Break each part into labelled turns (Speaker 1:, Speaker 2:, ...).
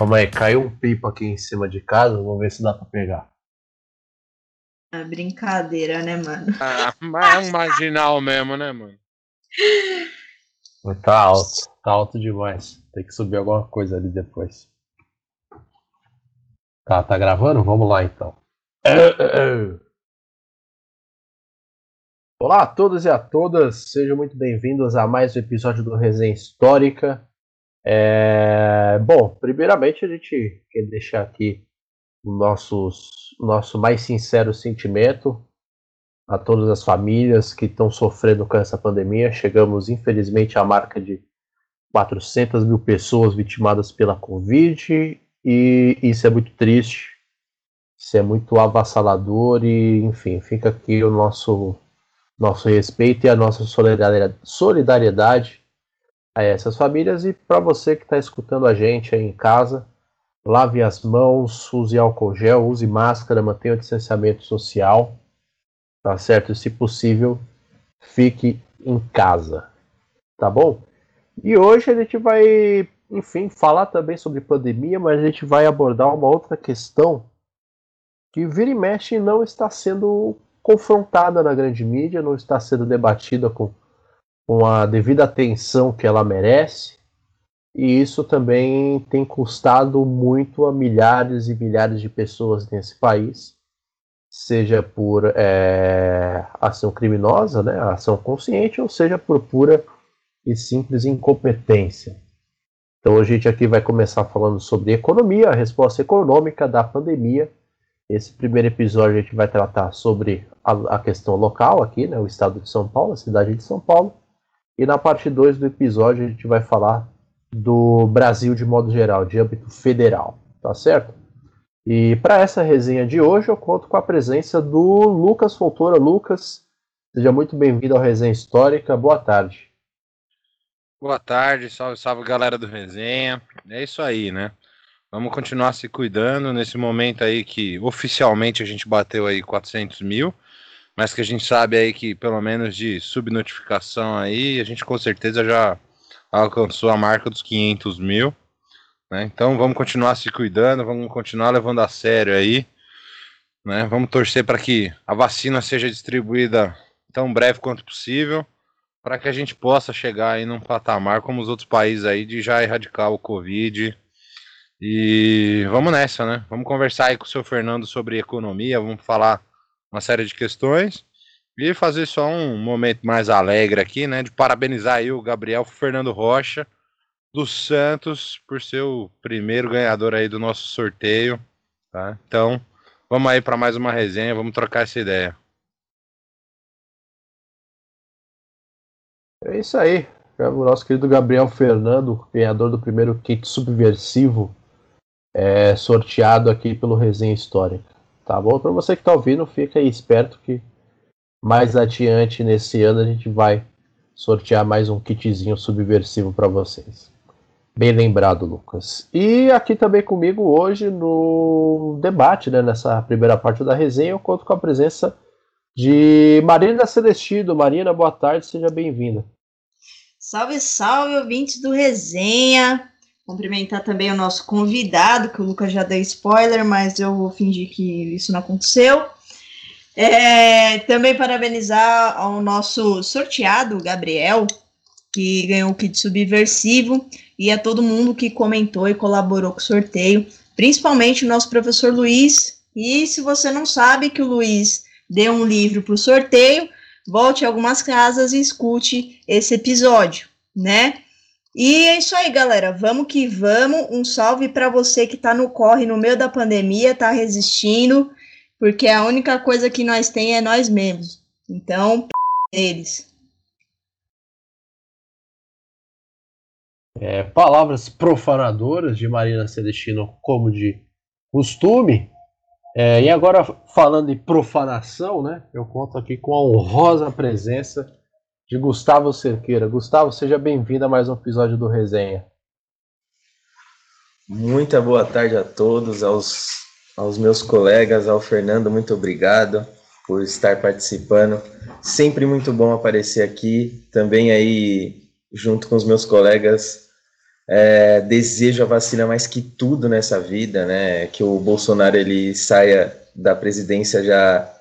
Speaker 1: Calma aí, caiu um pipo aqui em cima de casa, vamos ver se dá pra pegar.
Speaker 2: É brincadeira, né, mano?
Speaker 3: Ah, mas é um marginal mesmo, né, mano?
Speaker 1: Tá alto, tá alto demais. Tem que subir alguma coisa ali depois. Tá, tá gravando? Vamos lá então. Olá a todos e a todas, sejam muito bem-vindos a mais um episódio do Resenha Histórica. É... Bom, primeiramente a gente quer deixar aqui o nosso, nosso mais sincero sentimento a todas as famílias que estão sofrendo com essa pandemia. Chegamos, infelizmente, à marca de 400 mil pessoas vitimadas pela Covid e isso é muito triste, isso é muito avassalador e, enfim, fica aqui o nosso, nosso respeito e a nossa solidariedade a essas famílias e para você que está escutando a gente aí em casa, lave as mãos, use álcool gel, use máscara, mantenha o distanciamento social, tá certo? Se possível, fique em casa, tá bom? E hoje a gente vai, enfim, falar também sobre pandemia, mas a gente vai abordar uma outra questão que vira e mexe não está sendo confrontada na grande mídia, não está sendo debatida com com a devida atenção que ela merece, e isso também tem custado muito a milhares e milhares de pessoas nesse país, seja por é, ação criminosa, né, ação consciente, ou seja por pura e simples incompetência. Então a gente aqui vai começar falando sobre economia, a resposta econômica da pandemia. Esse primeiro episódio a gente vai tratar sobre a, a questão local aqui, né, o estado de São Paulo, a cidade de São Paulo. E na parte 2 do episódio a gente vai falar do Brasil de modo geral, de âmbito federal, tá certo? E para essa resenha de hoje eu conto com a presença do Lucas Fontoura. Lucas, seja muito bem-vindo ao Resenha Histórica. Boa tarde.
Speaker 3: Boa tarde, salve, salve galera do Resenha. É isso aí, né? Vamos continuar se cuidando nesse momento aí que oficialmente a gente bateu aí 400 mil mas que a gente sabe aí que pelo menos de subnotificação aí, a gente com certeza já alcançou a marca dos 500 mil. Né? Então vamos continuar se cuidando, vamos continuar levando a sério aí. Né? Vamos torcer para que a vacina seja distribuída tão breve quanto possível, para que a gente possa chegar aí num patamar como os outros países aí de já erradicar o Covid. E vamos nessa, né? Vamos conversar aí com o seu Fernando sobre economia, vamos falar uma série de questões. E fazer só um momento mais alegre aqui, né? De parabenizar aí o Gabriel Fernando Rocha do Santos por ser o primeiro ganhador aí do nosso sorteio, tá? Então, vamos aí para mais uma resenha, vamos trocar essa ideia.
Speaker 1: É isso aí. O nosso querido Gabriel Fernando, ganhador do primeiro kit subversivo, é sorteado aqui pelo Resenha Histórica. Tá bom? Para você que está ouvindo, fica aí esperto que mais adiante nesse ano a gente vai sortear mais um kitzinho subversivo para vocês. Bem lembrado, Lucas. E aqui também comigo hoje no debate, né, nessa primeira parte da resenha, eu conto com a presença de Marina Celestino. Marina, boa tarde, seja bem-vinda.
Speaker 2: Salve, salve, ouvintes do Resenha. Cumprimentar também o nosso convidado, que o Lucas já deu spoiler, mas eu vou fingir que isso não aconteceu. É, também parabenizar ao nosso sorteado, Gabriel, que ganhou o kit subversivo, e a todo mundo que comentou e colaborou com o sorteio, principalmente o nosso professor Luiz. E se você não sabe que o Luiz deu um livro para o sorteio, volte a algumas casas e escute esse episódio, né? E é isso aí, galera. Vamos que vamos. Um salve para você que está no corre no meio da pandemia, está resistindo, porque a única coisa que nós tem é nós mesmos. Então, eles.
Speaker 1: É, palavras profanadoras de Marina Celestino, como de costume. É, e agora, falando em profanação, né? Eu conto aqui com a honrosa presença de Gustavo Cerqueira. Gustavo, seja bem-vindo a mais um episódio do Resenha.
Speaker 4: Muita boa tarde a todos, aos, aos meus colegas, ao Fernando, muito obrigado por estar participando. Sempre muito bom aparecer aqui, também aí junto com os meus colegas, é, desejo a vacina mais que tudo nessa vida, né? Que o Bolsonaro ele saia da presidência já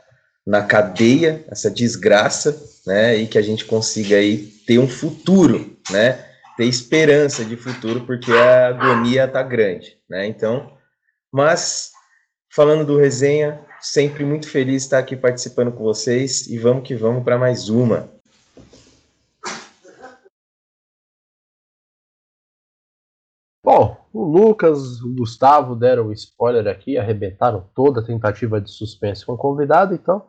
Speaker 4: na cadeia, essa desgraça, né? E que a gente consiga aí ter um futuro, né? Ter esperança de futuro, porque a agonia tá grande, né? Então, mas falando do resenha, sempre muito feliz de estar aqui participando com vocês e vamos que vamos para mais uma.
Speaker 1: Bom, o Lucas, o Gustavo deram spoiler aqui, arrebentaram toda a tentativa de suspense com o convidado, então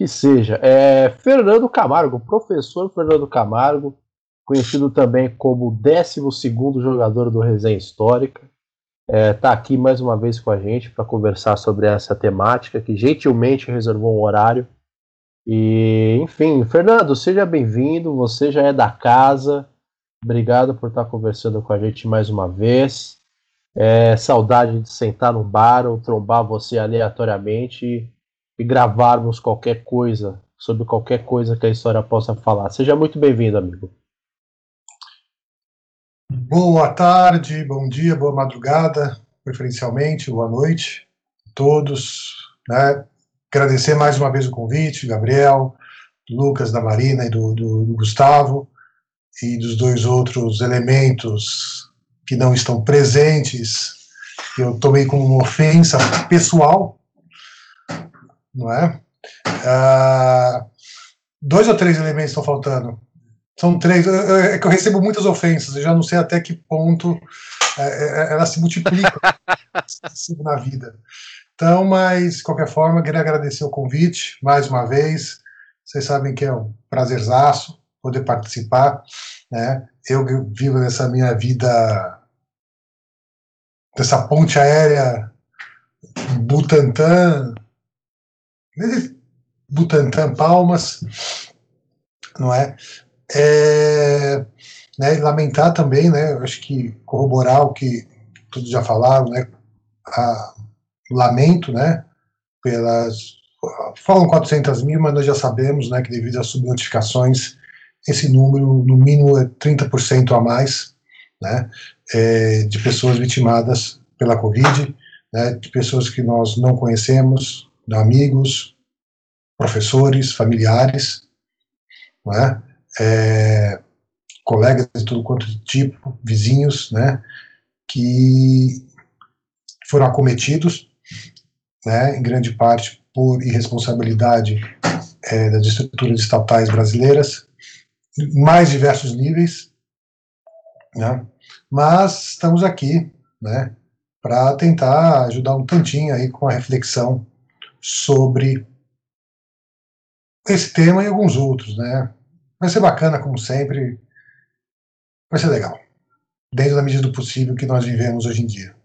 Speaker 1: que seja. É Fernando Camargo, professor Fernando Camargo, conhecido também como 12 jogador do Resenha Histórica, está é, tá aqui mais uma vez com a gente para conversar sobre essa temática, que gentilmente reservou um horário. E, enfim, Fernando, seja bem-vindo, você já é da casa. Obrigado por estar conversando com a gente mais uma vez. É, saudade de sentar no bar ou trombar você aleatoriamente e, gravarmos qualquer coisa sobre qualquer coisa que a história possa falar. Seja muito bem-vindo, amigo.
Speaker 5: Boa tarde, bom dia, boa madrugada, preferencialmente, boa noite a todos. Né? Agradecer mais uma vez o convite, Gabriel, Lucas, da Marina e do, do, do Gustavo e dos dois outros elementos que não estão presentes, que eu tomei como uma ofensa pessoal, não é? Ah, dois ou três elementos estão faltando. São três. É que eu recebo muitas ofensas, eu já não sei até que ponto é, é, elas se multiplicam na vida. Então, mas, de qualquer forma, queria agradecer o convite mais uma vez. Vocês sabem que é um prazerzaço poder participar. Né? Eu vivo nessa minha vida, dessa ponte aérea Butantã, Butantã Palmas, não é? é né, lamentar também, né, acho que corroborar o que todos já falaram, né, a, lamento, né, pelas falam 400 mil, mas nós já sabemos, né, que devido às subnotificações esse número, no mínimo, é 30% a mais né, é, de pessoas vitimadas pela Covid, né, de pessoas que nós não conhecemos, amigos, professores, familiares, é? É, colegas de todo quanto de tipo, vizinhos, né, que foram acometidos, né, em grande parte por irresponsabilidade é, das estruturas estatais brasileiras, mais diversos níveis, né? Mas estamos aqui, né, para tentar ajudar um tantinho aí com a reflexão sobre esse tema e alguns outros, né? Vai ser bacana, como sempre. Vai ser legal. Dentro da medida do possível que nós vivemos hoje em dia.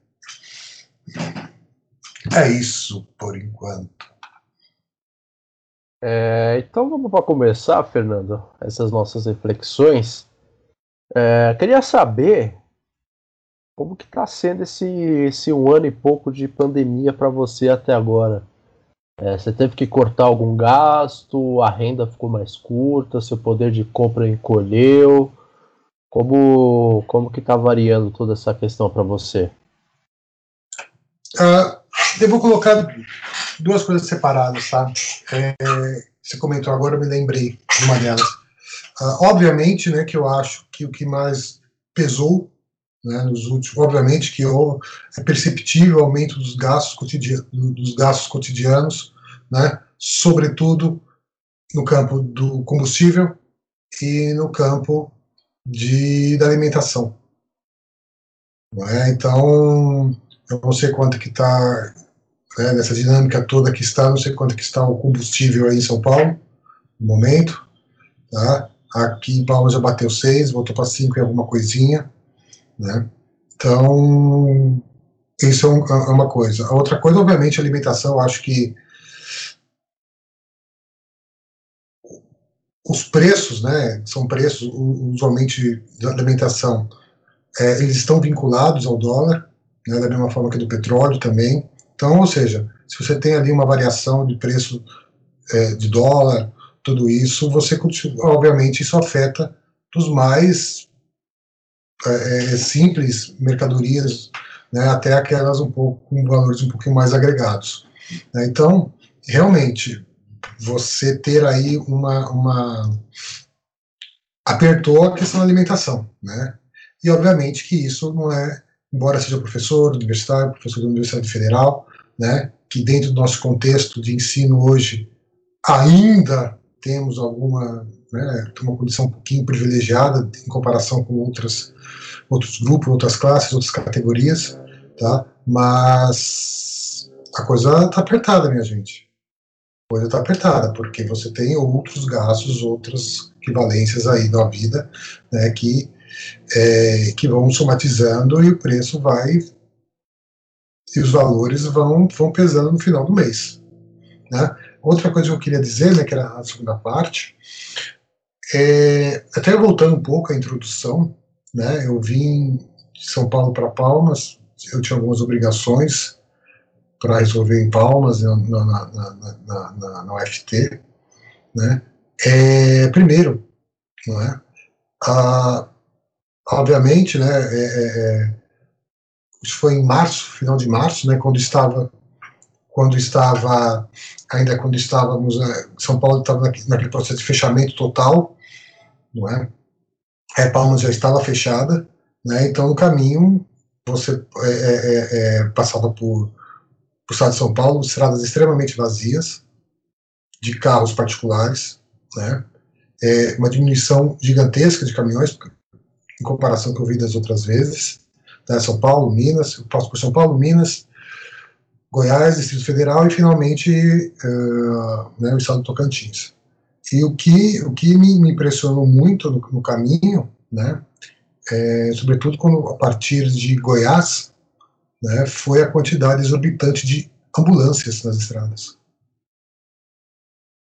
Speaker 5: É isso por enquanto.
Speaker 1: É, então vamos para começar, Fernando, essas nossas reflexões. É, queria saber como que está sendo esse, esse um ano e pouco de pandemia para você até agora. É, você teve que cortar algum gasto, a renda ficou mais curta, seu poder de compra encolheu. Como, como que está variando toda essa questão para você?
Speaker 5: Uh, devo colocar duas coisas separadas, tá? É, você comentou agora, eu me lembrei de uma delas. Uh, obviamente, né, que eu acho que o que mais pesou né, nos últimos, obviamente que é perceptível o aumento dos gastos cotidianos, dos gastos cotidianos, né, sobretudo no campo do combustível e no campo de, da alimentação. É? Então, eu não sei quanto que está né, nessa dinâmica toda que está, não sei quanto que está o combustível aí em São Paulo, no momento, tá? Aqui em Palmas já bateu 6, voltou para 5 e alguma coisinha, né? Então, isso é, um, é, uma coisa. A outra coisa, obviamente, a alimentação, acho que os preços, né, são preços, usualmente, da alimentação, é, eles estão vinculados ao dólar, né, da mesma forma que do petróleo também, então, ou seja, se você tem ali uma variação de preço é, de dólar, tudo isso, você obviamente isso afeta dos mais é, é, simples mercadorias, né, até aquelas um pouco com valores um pouquinho mais agregados. Né? Então, realmente, você ter aí uma, uma apertou a questão da alimentação, né? E obviamente que isso não é, embora seja professor universitário, professor da Universidade Federal, né, que dentro do nosso contexto de ensino hoje ainda temos alguma, né, uma condição um pouquinho privilegiada em comparação com outras, outros grupos, outras classes, outras categorias, tá? Mas a coisa está apertada, minha gente. A coisa está apertada, porque você tem outros gastos, outras equivalências aí da vida, né, que, é, que vão somatizando e o preço vai e os valores vão, vão pesando no final do mês. Né? Outra coisa que eu queria dizer, né, que era a segunda parte, é, até voltando um pouco à introdução, né, eu vim de São Paulo para Palmas, eu tinha algumas obrigações para resolver em Palmas, na, na, na, na, na UFT, né, é, primeiro, não é, a, obviamente, né, é, é, é isso foi em março, final de março, né, quando estava quando estava, ainda quando estávamos, eh, São Paulo estava naquele processo de fechamento total, não é? é Palmas já estava fechada, né? Então no caminho você é, é, é, passava por, por estado de São Paulo, estradas extremamente vazias, de carros particulares, né? É, uma diminuição gigantesca de caminhões em comparação com o que eu vi das outras vezes, né? São Paulo, Minas, eu passo por São Paulo, Minas, Goiás, Distrito Federal e finalmente uh, né, o estado do Tocantins. E o que, o que me, me impressionou muito no, no caminho, né, é, sobretudo quando, a partir de Goiás, né, foi a quantidade exorbitante de ambulâncias nas estradas.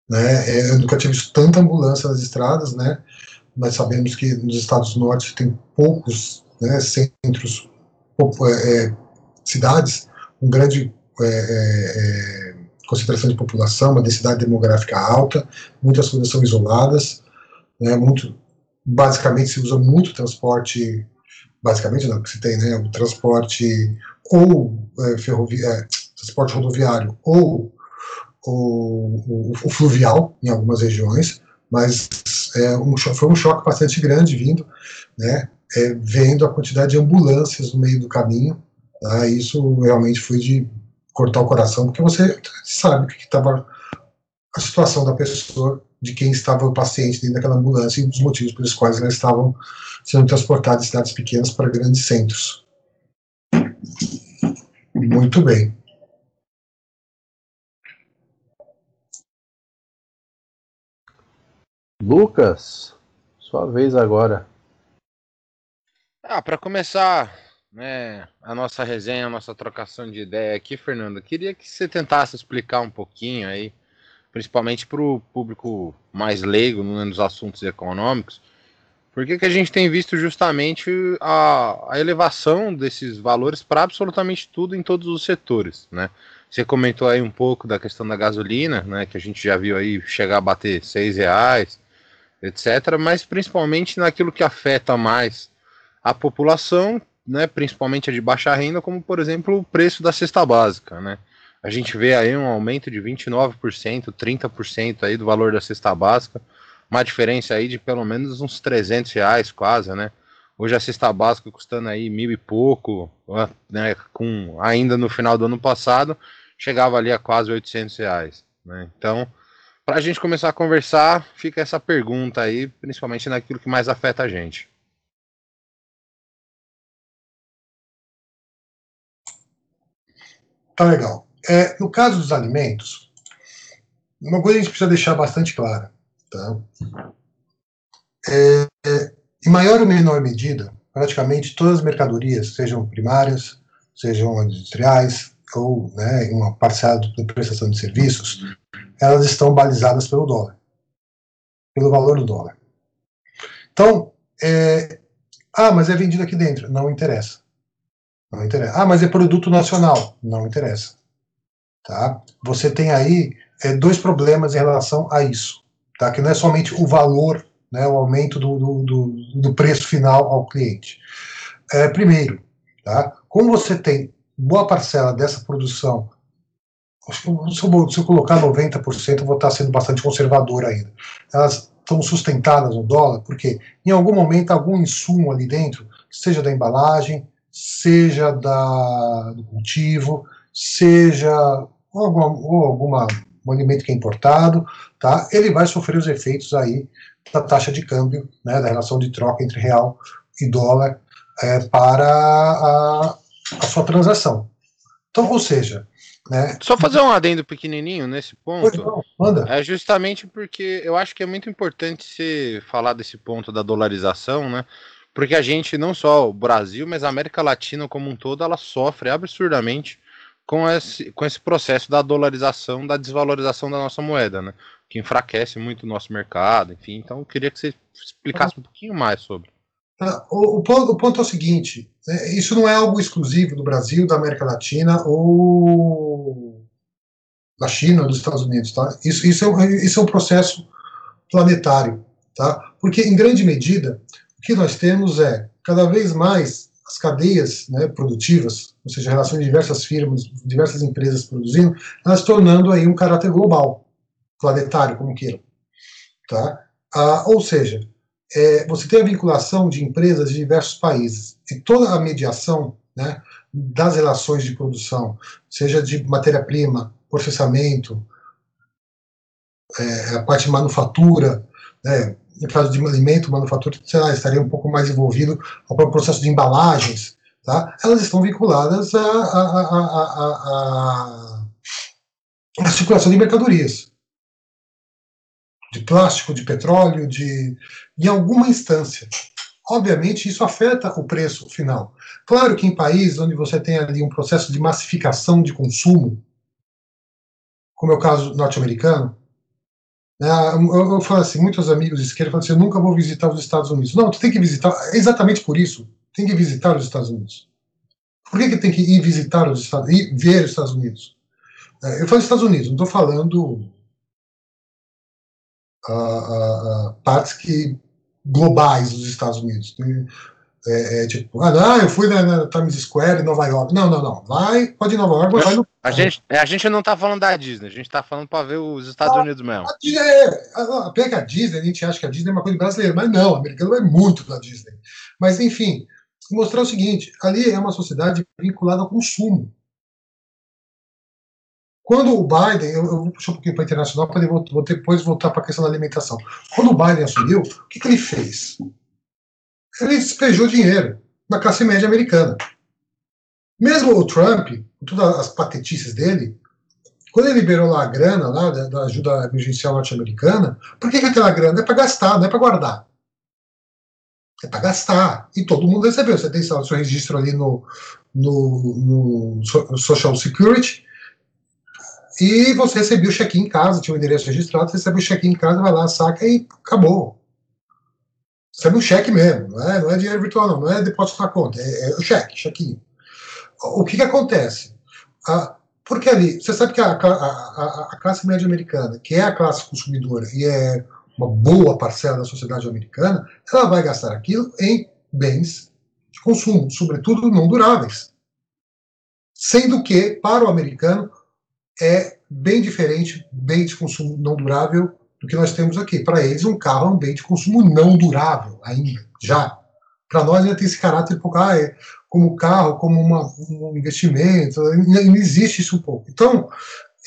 Speaker 5: Né, é, eu nunca visto tanta ambulância nas estradas, né, nós sabemos que nos estados do norte tem poucos né, centros, é, cidades, um grande é, é, é, concentração de população, uma densidade demográfica alta, muitas coisas são isoladas, né, muito, basicamente se usa muito transporte, basicamente não, que se tem, né, o transporte ou é, ferroviário, é, transporte rodoviário ou o, o, fluvial em algumas regiões, mas é, um, foi um choque bastante grande vindo, né, é, vendo a quantidade de ambulâncias no meio do caminho, tá, isso realmente foi de cortar o coração, porque você sabe que estava a situação da pessoa, de quem estava o paciente dentro daquela ambulância e dos motivos pelos quais elas estavam sendo transportadas de cidades pequenas para grandes centros. Muito bem.
Speaker 1: Lucas, sua vez agora.
Speaker 3: Ah, para começar, né, a nossa resenha, a nossa trocação de ideia aqui, Fernando, queria que você tentasse explicar um pouquinho aí, principalmente para o público mais leigo nos assuntos econômicos, por que, que a gente tem visto justamente a, a elevação desses valores para absolutamente tudo em todos os setores, né? Você comentou aí um pouco da questão da gasolina, né, que a gente já viu aí chegar a bater seis reais, etc., mas principalmente naquilo que afeta mais a população, né, principalmente a de baixa renda, como por exemplo o preço da cesta básica, né? A gente vê aí um aumento de 29%, 30% aí do valor da cesta básica, uma diferença aí de pelo menos uns 300 reais quase, né? Hoje a cesta básica custando aí mil e pouco, né, com ainda no final do ano passado, chegava ali a quase 800 reais, né? Então, para a gente começar a conversar, fica essa pergunta aí, principalmente naquilo que mais afeta a gente.
Speaker 5: Tá legal. É, no caso dos alimentos, uma coisa a gente precisa deixar bastante clara. Tá? É, é, em maior ou menor medida, praticamente todas as mercadorias, sejam primárias, sejam industriais, ou né, uma parcela da prestação de serviços, elas estão balizadas pelo dólar, pelo valor do dólar. Então, é, ah, mas é vendido aqui dentro. Não interessa. Não interessa. Ah, mas é produto nacional. Não interessa. Tá? Você tem aí é, dois problemas em relação a isso. Tá? Que não é somente o valor né, o aumento do, do, do, do preço final ao cliente? É, primeiro, tá, como você tem boa parcela dessa produção, se eu, se eu colocar 90%, eu vou estar sendo bastante conservador ainda. Elas estão sustentadas no dólar, porque em algum momento algum insumo ali dentro, seja da embalagem, seja da, do cultivo, seja ou, alguma, ou alguma, um alimento que é importado, tá? ele vai sofrer os efeitos aí da taxa de câmbio, né, da relação de troca entre real e dólar é, para a, a sua transação. Então, ou seja, né?
Speaker 3: Só fazer um adendo pequenininho nesse ponto.
Speaker 5: Não, manda.
Speaker 3: É justamente porque eu acho que é muito importante se falar desse ponto da dolarização, né? Porque a gente, não só o Brasil, mas a América Latina como um todo, ela sofre absurdamente com esse, com esse processo da dolarização, da desvalorização da nossa moeda, né? Que enfraquece muito o nosso mercado, enfim. Então, eu queria que você explicasse um pouquinho mais sobre.
Speaker 5: Ah, o, o, ponto, o, ponto, é o seguinte: né, isso não é algo exclusivo do Brasil, da América Latina ou da China dos Estados Unidos. Tá? Isso, isso, é, isso é um processo planetário. Tá? Porque, em grande medida, que nós temos é cada vez mais as cadeias né, produtivas, ou seja, relações de diversas firmas, diversas empresas produzindo, elas tornando aí um caráter global, planetário, como queiram. Tá? Ah, ou seja, é, você tem a vinculação de empresas de diversos países e toda a mediação né, das relações de produção, seja de matéria-prima, processamento, é, a parte de manufatura, né, no caso de alimento, manufatura, sei lá, estaria um pouco mais envolvido ao próprio processo de embalagens, tá? elas estão vinculadas à, à, circulação de mercadorias de plástico, de petróleo, de em alguma instância. Obviamente, isso afeta o preço final. Claro que em países onde você tem ali um processo de massificação de consumo, como é o caso norte-americano, eu, eu, falo assim, muitos amigos de esquerda falam assim, eu nunca vou visitar os Estados Unidos. Não, tu tem que visitar, é exatamente por isso, tem que visitar os Estados Unidos. Por que, que tem que ir visitar os Estados Unidos, ir ver os Estados Unidos? É, eu falo Estados Unidos, não estou falando uh, uh, partes que globais dos Estados Unidos. É, é, tipo, ah, eu fui na, na, Times Square em Nova York. Não, não, não. Vai, pode ir em Nova York, vai no.
Speaker 3: A gente, a gente não tá falando da Disney, a gente tá falando para ver os Estados ah, Unidos mesmo.
Speaker 5: A Disney é. A, que a Disney, a gente acha que a Disney é uma coisa brasileira, mas não, o americano vai muito da Disney. Mas, enfim, mostrar o seguinte: ali é uma sociedade vinculada ao consumo. Quando o Biden, eu, eu vou puxar um pouquinho para internacional para depois voltar para a questão da alimentação. Quando o Biden assumiu, o que, que ele fez? Ele despejou dinheiro na classe média americana. Mesmo o Trump, com todas as patetices dele, quando ele liberou lá a grana lá, da, da ajuda emergencial norte-americana, por que, que aquela grana? É para gastar, não é para guardar. É para gastar. E todo mundo recebeu. Você tem seu registro ali no, no, no Social Security, e você recebia o cheque em casa, tinha o um endereço registrado, você recebe o cheque em casa, vai lá, saca e acabou. Recebe um cheque mesmo, não é, não é dinheiro virtual, não, não é depósito na conta, é, é o cheque, chequinho. O que, que acontece? Ah, porque ali, você sabe que a, a, a, a, classe média americana, que é a classe consumidora e é uma boa parcela da sociedade americana, ela vai gastar aquilo em bens de consumo, sobretudo não duráveis. Sendo que, para o americano, é bem diferente, bem de consumo não durável do que nós temos aqui. Para eles, um carro é um bem de consumo não durável ainda, já. Para nós ainda tem esse caráter pouco, ah, é como carro, como uma, um investimento, ainda existe isso um pouco. Então,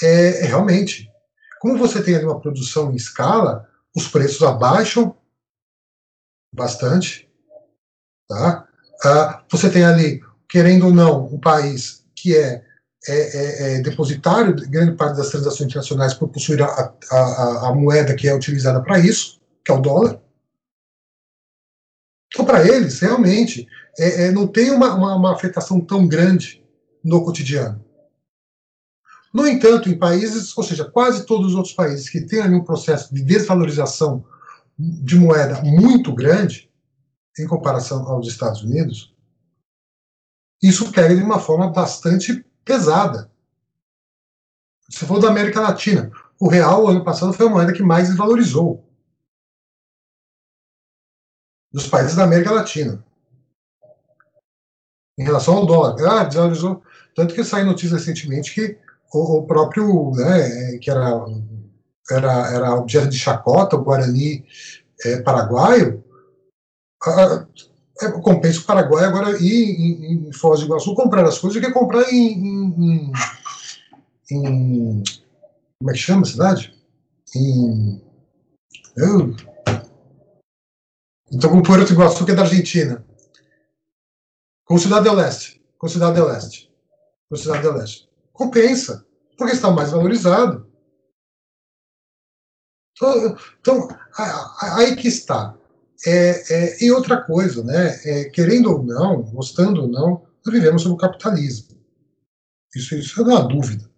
Speaker 5: é, é, realmente, como você tem ali uma produção em escala, os preços abaixam bastante, tá? Ah, você tem ali, querendo ou não, um país que é é, é, é, depositário de grande parte das transações internacionais por possuir a, a, a moeda que é utilizada para isso, que é o dólar. Então, para eles, realmente, é, é, não tem uma, uma, uma, afetação tão grande no cotidiano. No entanto, em países, ou seja, quase todos os outros países que têm ali um processo de desvalorização de moeda muito grande, em comparação aos Estados Unidos, isso pega de uma forma bastante pesada. Se for da América Latina, o real ano passado foi a moeda que mais desvalorizou. dos países da América Latina. Em relação ao dólar. Ah, desvalorizou. Tanto que saiu notícia recentemente que o, o próprio, né, que era, era, era objeto de chacota, o Guarani é, paraguaio, a, é, compensa o Paraguai agora ir em, em Foz do Iguaçu comprar as coisas do que comprar em, em, em, como é que chama a cidade? Em eu, então com Puerto Iguaçu que é da Argentina, com Cidade do Leste, com Cidade do Leste, com Cidade do Leste, compensa porque está mais valorizado. Então, então aí que está. É, é, e outra coisa, né, é, querendo ou não, gostando ou não, nós vivemos sob o capitalismo. Isso, isso não há dúvida.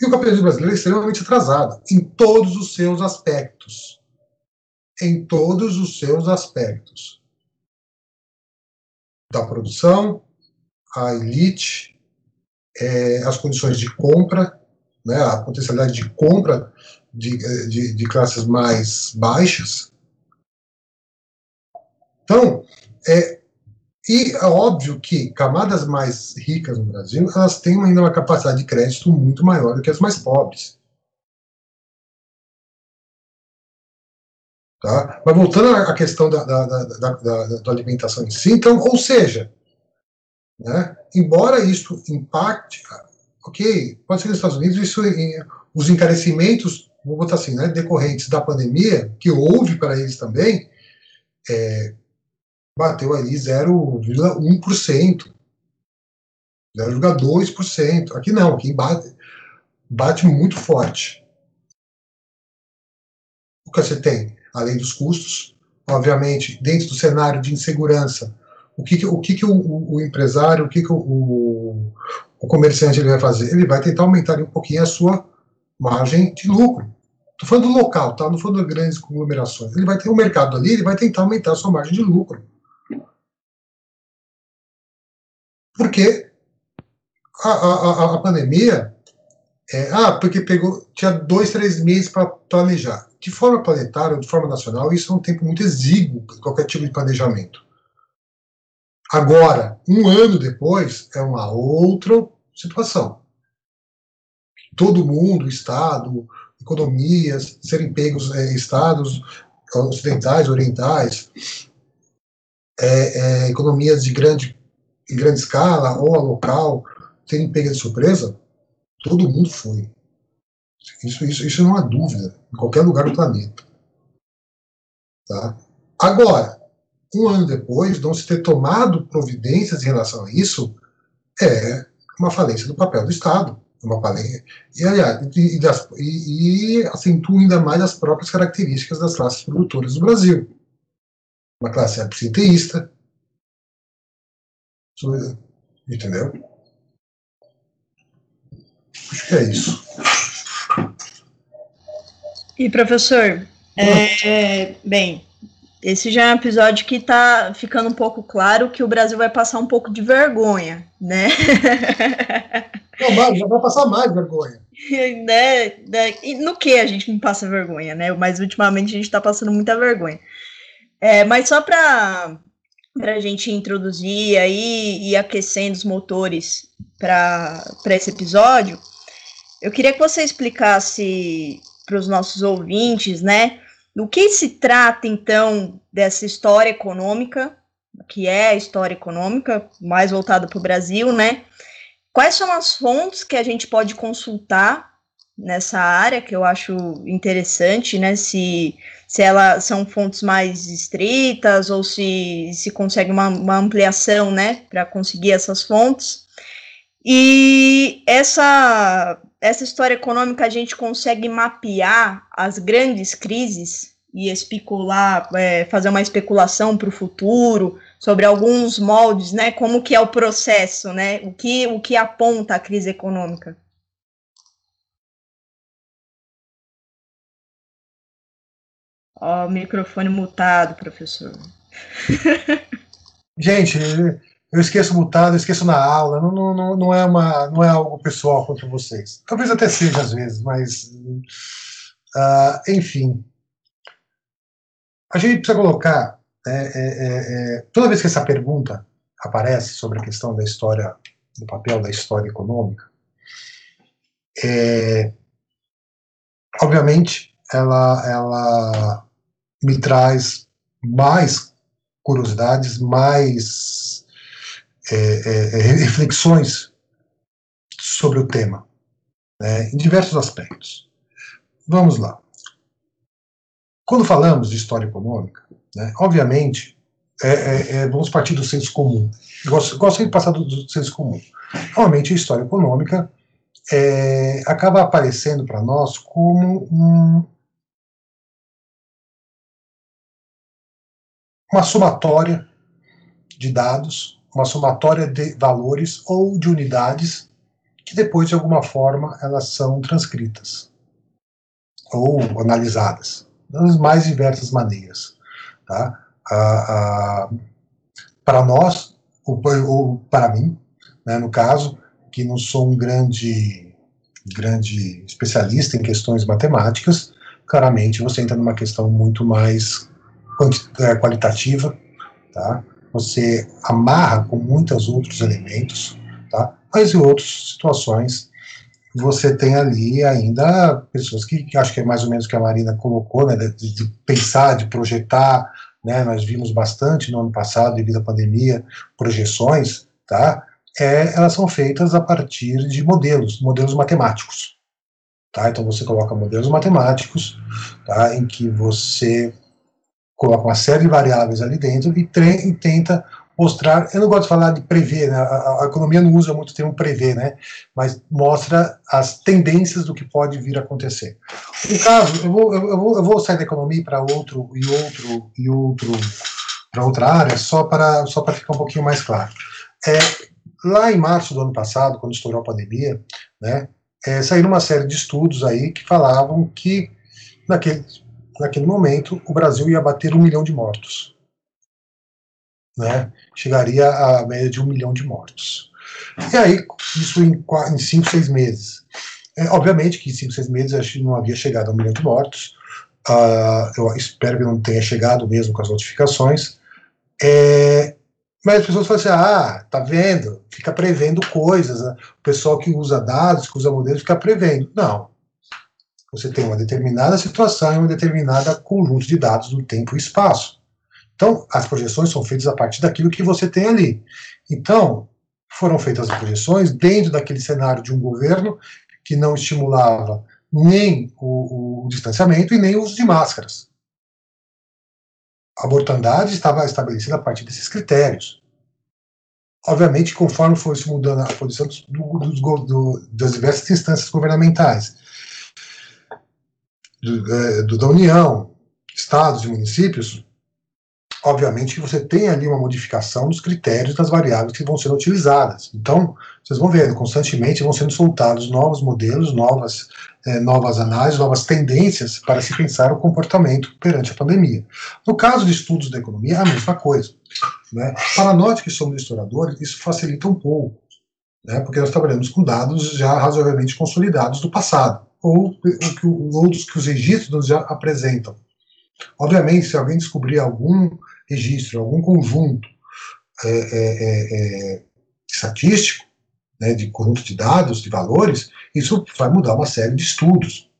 Speaker 5: E o capitalismo brasileiro é extremamente atrasado em todos os seus aspectos. Em todos os seus aspectos. Da produção, a elite, é, as condições de compra, né, a potencialidade de compra de, de, de classes mais baixas, então, é, e é óbvio que camadas mais ricas no Brasil, elas têm ainda uma capacidade de crédito muito maior do que as mais pobres. Tá? Mas voltando à questão da, da, da, da, alimentação em si, então, ou seja, né, embora isso impacte, ok, pode ser nos Estados Unidos, isso, os encarecimentos, vou botar assim, né, decorrentes da pandemia, que houve para eles também, é, bateu ali 0,1%, 0,2%. Aqui não, aqui bate, bate muito forte. O que você tem? Além dos custos, obviamente, dentro do cenário de insegurança, o que, o, que, que o, o, o empresário, o que, que o, o, comerciante ele vai fazer? Ele vai tentar aumentar um pouquinho a sua margem de lucro. Estou falando do local, tá? não falando de grandes conglomerações. Ele vai ter um mercado ali, ele vai tentar aumentar a sua margem de lucro. Porque a, a, a pandemia, é, ah, porque pegou, tinha dois, três meses para planejar. De forma planetária ou de forma nacional, isso é um tempo muito exíguo qualquer tipo de planejamento. Agora, um ano depois, é uma outra situação. Todo mundo, Estado, economias, serem pegos é, estados ocidentais, orientais, é, é, economias de grande grande escala ou a local, terem pega de surpresa, todo mundo foi. Isso, isso, isso não há dúvida, em qualquer lugar do planeta. Tá? Agora, um ano depois, não se ter tomado providências em relação a isso, é uma falência do papel do Estado. Uma falência, e, aliás, e, e, e acentua ainda mais as próprias características das classes produtoras do Brasil. Uma classe absenteísta, Entendeu? Acho que é isso.
Speaker 2: E professor, é, é, bem, esse já é um episódio que está ficando um pouco claro que o Brasil vai passar um pouco de vergonha, né?
Speaker 5: Não, já vai passar mais vergonha.
Speaker 2: né, né, e no que a gente não passa vergonha, né? Mas ultimamente a gente está passando muita vergonha. É, mas só para para a gente introduzir aí e aquecendo os motores para esse episódio, eu queria que você explicasse para os nossos ouvintes, né, do que se trata então dessa história econômica, o que é a história econômica, mais voltada para o Brasil, né? Quais são as fontes que a gente pode consultar nessa área que eu acho interessante, né? Se, se elas são fontes mais estritas ou se, se consegue uma, uma ampliação, né, para conseguir essas fontes. E essa, essa história econômica a gente consegue mapear as grandes crises e especular, é, fazer uma especulação para o futuro sobre alguns moldes, né? Como que é o processo, né? O que, o que aponta a crise econômica? Ó, microfone mutado, professor.
Speaker 5: Gente, eu esqueço mutado, eu esqueço na aula, não, não, não, é uma, não é algo pessoal contra vocês. Talvez até seja às vezes, mas. Uh, enfim. A gente precisa colocar é, é, é, toda vez que essa pergunta aparece sobre a questão da história, do papel da história econômica, é, obviamente ela, ela me traz mais curiosidades, mais é, é, reflexões sobre o tema, né, em diversos aspectos. Vamos lá. Quando falamos de história econômica, né, obviamente, é, é, é, vamos partir do senso comum. Gosto, gosto de passar do, do senso comum. Normalmente, a história econômica é, acaba aparecendo para nós como um, uma somatória de dados, uma somatória de valores ou de unidades que depois, de alguma forma, elas são transcritas ou analisadas das mais diversas maneiras. Tá? para nós, ou, ou para mim, né, no caso, que não sou um grande, grande especialista em questões matemáticas, claramente você entra numa questão muito mais qualitativa, tá? Você amarra com muitos outros elementos, tá? Mas em outras situações você tem ali ainda pessoas que, que acho que é mais ou menos o que a Marina colocou, né, de, de, pensar, de projetar, né, nós vimos bastante no ano passado, devido à pandemia, projeções, tá, é, elas são feitas a partir de modelos, modelos matemáticos, tá, então você coloca modelos matemáticos, tá, em que você coloca uma série de variáveis ali dentro e, e tenta mostrar, eu não gosto de falar de prever, né, a, a, economia não usa muito o termo prever, né, mas mostra as tendências do que pode vir a acontecer. No caso, eu vou, eu vou, eu vou sair da economia para outro e outro e outro para outra área, só para só para ficar um pouquinho mais claro. É, lá em março do ano passado, quando estourou a pandemia, né, é, saíram uma série de estudos aí que falavam que naquele, naquele momento o Brasil ia bater um milhão de mortos né, chegaria a média de um milhão de mortos. E aí, isso em, em cinco, seis meses. É, obviamente que em cinco, seis meses a gente não havia chegado a um milhão de mortos. Uh, eu espero que não tenha chegado mesmo com as notificações. É, mas as pessoas falam assim: ah, tá vendo? Fica prevendo coisas. Né? O pessoal que usa dados, que usa modelos, fica prevendo. Não. Você tem uma determinada situação e um determinado conjunto de dados no tempo e espaço. Então, as projeções são feitas a partir daquilo que você tem ali. Então, foram feitas as projeções dentro daquele cenário de um governo que não estimulava nem o, o distanciamento e nem o uso de máscaras. A mortandade estava estabelecida a partir desses critérios. Obviamente, conforme fosse mudando a posição do, do, do, das diversas instâncias governamentais, é, da União, estados e municípios, obviamente que você tem ali uma modificação dos critérios das variáveis que vão sendo utilizadas. Então, vocês vão ver, constantemente vão sendo soltados novos modelos, novas, é, novas análises, novas tendências para se pensar o comportamento perante a pandemia. No caso de estudos da economia, é a mesma coisa. Né? Para nós que somos historiadores, isso facilita um pouco, né? porque nós trabalhamos com dados já razoavelmente consolidados do passado, ou, ou, dos que os registros já apresentam. Obviamente, se alguém descobrir algum registro, algum conjunto é, é, é, é, estatístico, né, de conjunto de dados, de valores, isso vai mudar uma série de estudos.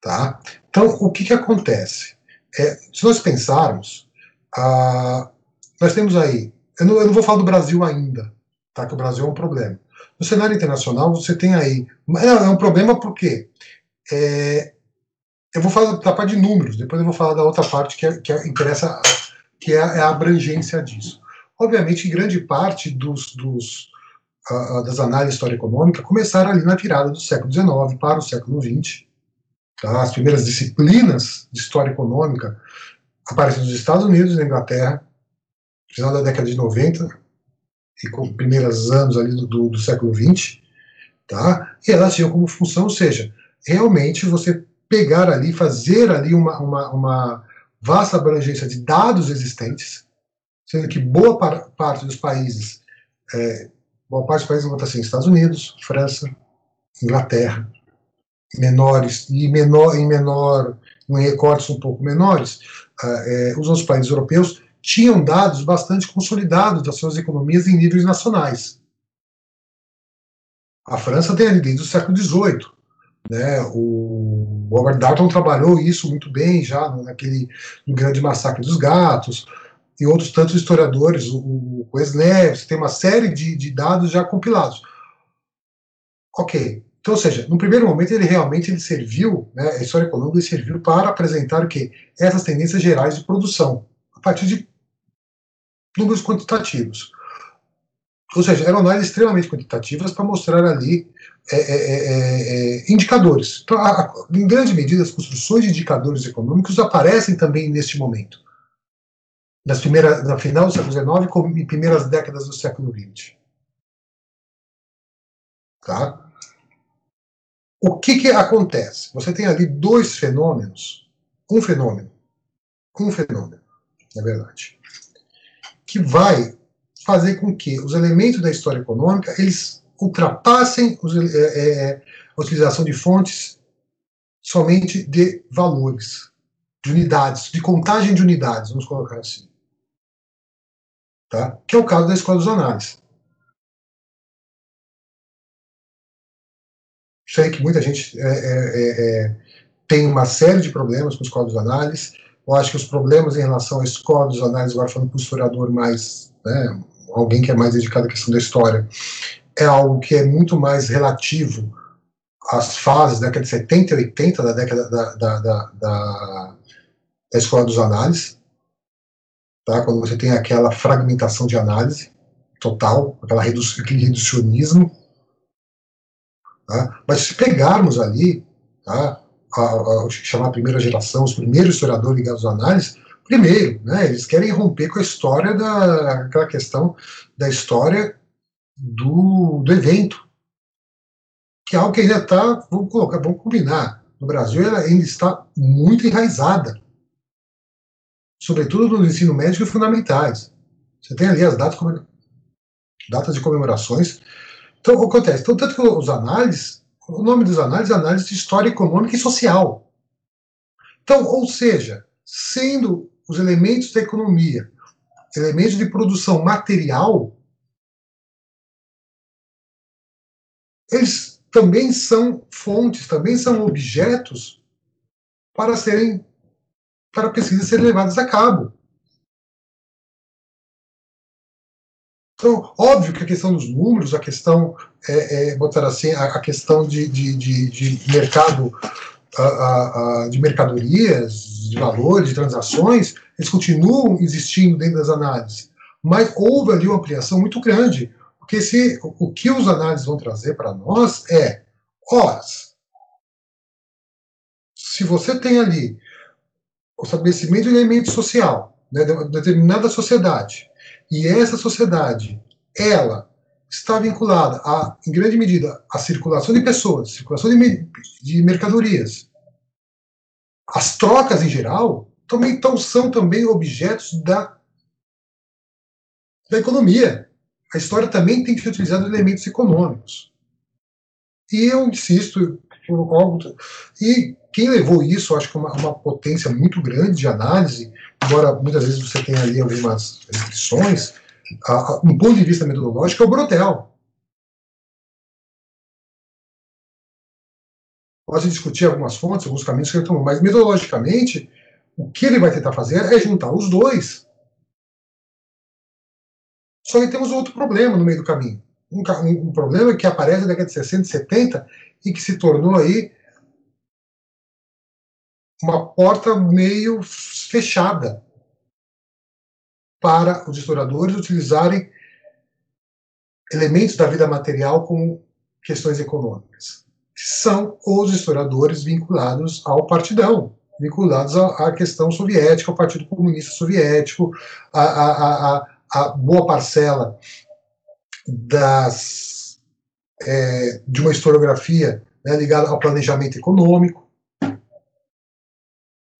Speaker 5: Tá? Então, o que, que acontece? É, se nós pensarmos, ah, nós temos aí, eu não, eu não, vou falar do Brasil ainda, tá? que o Brasil é um problema. No cenário internacional, você tem aí. É, é um problema porque é, eu vou falar da parte de números, depois eu vou falar da outra parte que, é, que é, interessa, que é, é, a abrangência disso. Obviamente, grande parte dos, dos uh, das análises de história econômica começaram ali na virada do século XIX para o século XX. Tá? As primeiras disciplinas de história econômica aparecem nos Estados Unidos e na Inglaterra, final da década de 90 e com primeiros anos ali do, do, do século XX, tá? e elas tinham como função, ou seja, realmente você pegar ali, fazer ali uma, uma, uma vasta abrangência de dados existentes, sendo que boa par parte dos países, é, boa parte dos países vão assim, Estados Unidos, França, Inglaterra, menores e menor, em menor em recortes um pouco menores, é, os outros países europeus tinham dados bastante consolidados das suas economias em níveis nacionais. A França tem ali desde o século XVIII. Né, o Robert Darton trabalhou isso muito bem já naquele no grande massacre dos gatos e outros tantos historiadores, o, Weslev, tem uma série de, de dados já compilados. Ok, então, ou seja, no primeiro momento ele realmente ele serviu, né, a história econômica serviu para apresentar o que essas tendências gerais de produção a partir de números quantitativos. Ou seja, eram análises extremamente quantitativas para mostrar ali é, é, é, é indicadores. Então, a, em grande medida, as construções de indicadores econômicos aparecem também neste momento, nas primeiras, na final do século XIX em primeiras décadas do século XX. Tá? O que, que acontece? Você tem ali dois fenômenos, um fenômeno, um fenômeno, na verdade, que vai fazer com que os elementos da história econômica eles ultrapassem os, é, é, a utilização de fontes somente de valores, de unidades, de contagem de unidades, vamos colocar assim. Tá? Que é o caso da escola dos análises. Sei que muita gente é, é, é, é tem uma série de problemas com a escola dos análises. Eu acho que os problemas em relação à escola dos análises, agora falando para o historiador mais né, alguém que é mais dedicado à questão da história, é algo que é muito mais relativo às fases da década de 70 e 80 da década da, da, da, da, da escola dos análises, tá? quando você tem aquela fragmentação de análise total, aquela redu aquele reducionismo. Tá? Mas se pegarmos ali, tá? A, a, chamar a primeira geração, os primeiros historiadores ligados à análise, Primeiro, né, eles querem romper com a história da aquela questão da história do, do evento, que é algo que ainda está, vamos colocar, vamos combinar, no Brasil ela ainda está muito enraizada, sobretudo no ensino médio e fundamentais. Você tem ali as datas, datas de comemorações. Então, acontece? Então, tanto que os análises, o nome dos análises é análise de história econômica e social. Então, ou seja, sendo os elementos da economia, elementos de produção material, eles também são fontes, também são objetos para serem para pesquisas serem levadas a cabo. Então, óbvio que a questão dos números, a questão, é, é, botar assim, a, a questão de, de, de, de mercado a, a, de mercadorias, de valores, de transações, eles continuam existindo dentro das análises. Mas houve ali uma ampliação muito grande, porque se, o que os análises vão trazer para nós é, horas. Se você tem ali o estabelecimento de elemento social, né, de uma determinada sociedade, e essa sociedade, ela está vinculada, a, em grande medida, à circulação de pessoas, circulação de, de mercadorias. As trocas, em geral, também então, são também objetos da, da economia. A história também tem que ser utilizada elementos econômicos. E eu insisto, e quem levou isso, acho que é uma, uma potência muito grande de análise, embora muitas vezes você tenha ali algumas restrições, um ponto de vista metodológico é o Brodel. Pode discutir algumas fontes, alguns caminhos que ele tomou, mas metodologicamente, o que ele vai tentar fazer é juntar os dois. Só que temos outro problema no meio do caminho. Um, um, um problema que aparece na década de 60 e 70 e que se tornou aí uma porta meio fechada para os historiadores utilizarem elementos da vida material como questões econômicas. São os historiadores vinculados ao partidão, vinculados à, questão soviética, ao Partido Comunista Soviético, a, a, a, a boa parcela das, é, de uma historiografia né, ligada ao planejamento econômico.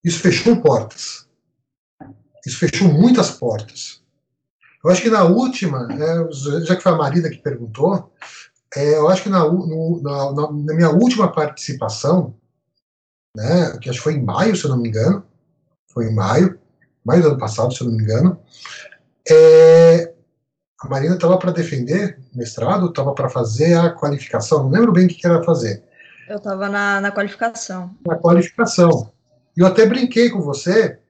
Speaker 5: Isso fechou portas. Isso fechou muitas portas. Eu acho que na última, né, já que foi a Marida que perguntou, é, eu acho que na, no, na, na, minha última participação, né, que acho que foi em maio, se eu não me engano, foi em maio, maio do ano passado, se eu não me engano, é, a Marina estava para defender mestrado, estava para fazer a qualificação, não lembro bem o que, que era fazer.
Speaker 2: Eu estava na, na qualificação.
Speaker 5: Na qualificação. Eu até brinquei com você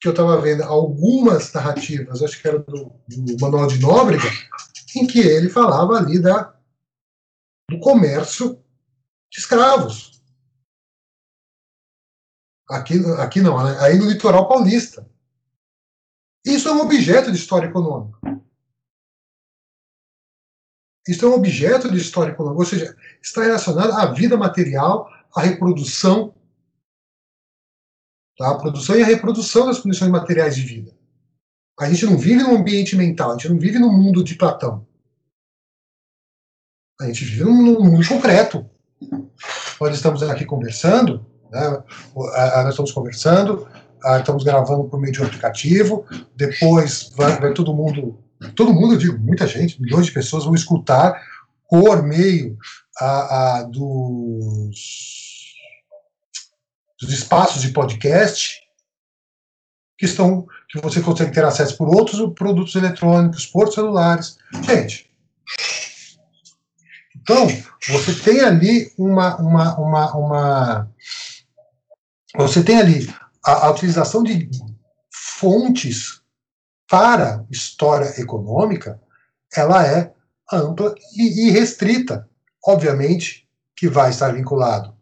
Speaker 5: que eu estava vendo algumas narrativas, acho que era do, do Manual de Nóbrega, em que ele falava ali da, do comércio de escravos. Aqui, aqui não, né? aí no litoral paulista. Isso é um objeto de história econômica. Isso é um objeto de história econômica, ou seja, está relacionado à vida material, à reprodução, tá? a produção e a reprodução das condições materiais de vida. A gente não vive num ambiente mental, a gente não vive no mundo de Platão. A gente vive num mundo concreto. Nós estamos aqui conversando, né? nós estamos conversando, estamos gravando por meio de um aplicativo, depois vai, vai todo mundo todo mundo, eu digo, muita gente, milhões de pessoas vão escutar por meio a, a dos, dos espaços de podcast que estão que você consegue ter acesso por outros produtos eletrônicos, por celulares. Gente, então você tem ali uma uma uma, uma você tem ali a, a utilização de fontes para história econômica, ela é ampla e, e restrita. Obviamente que vai estar vinculado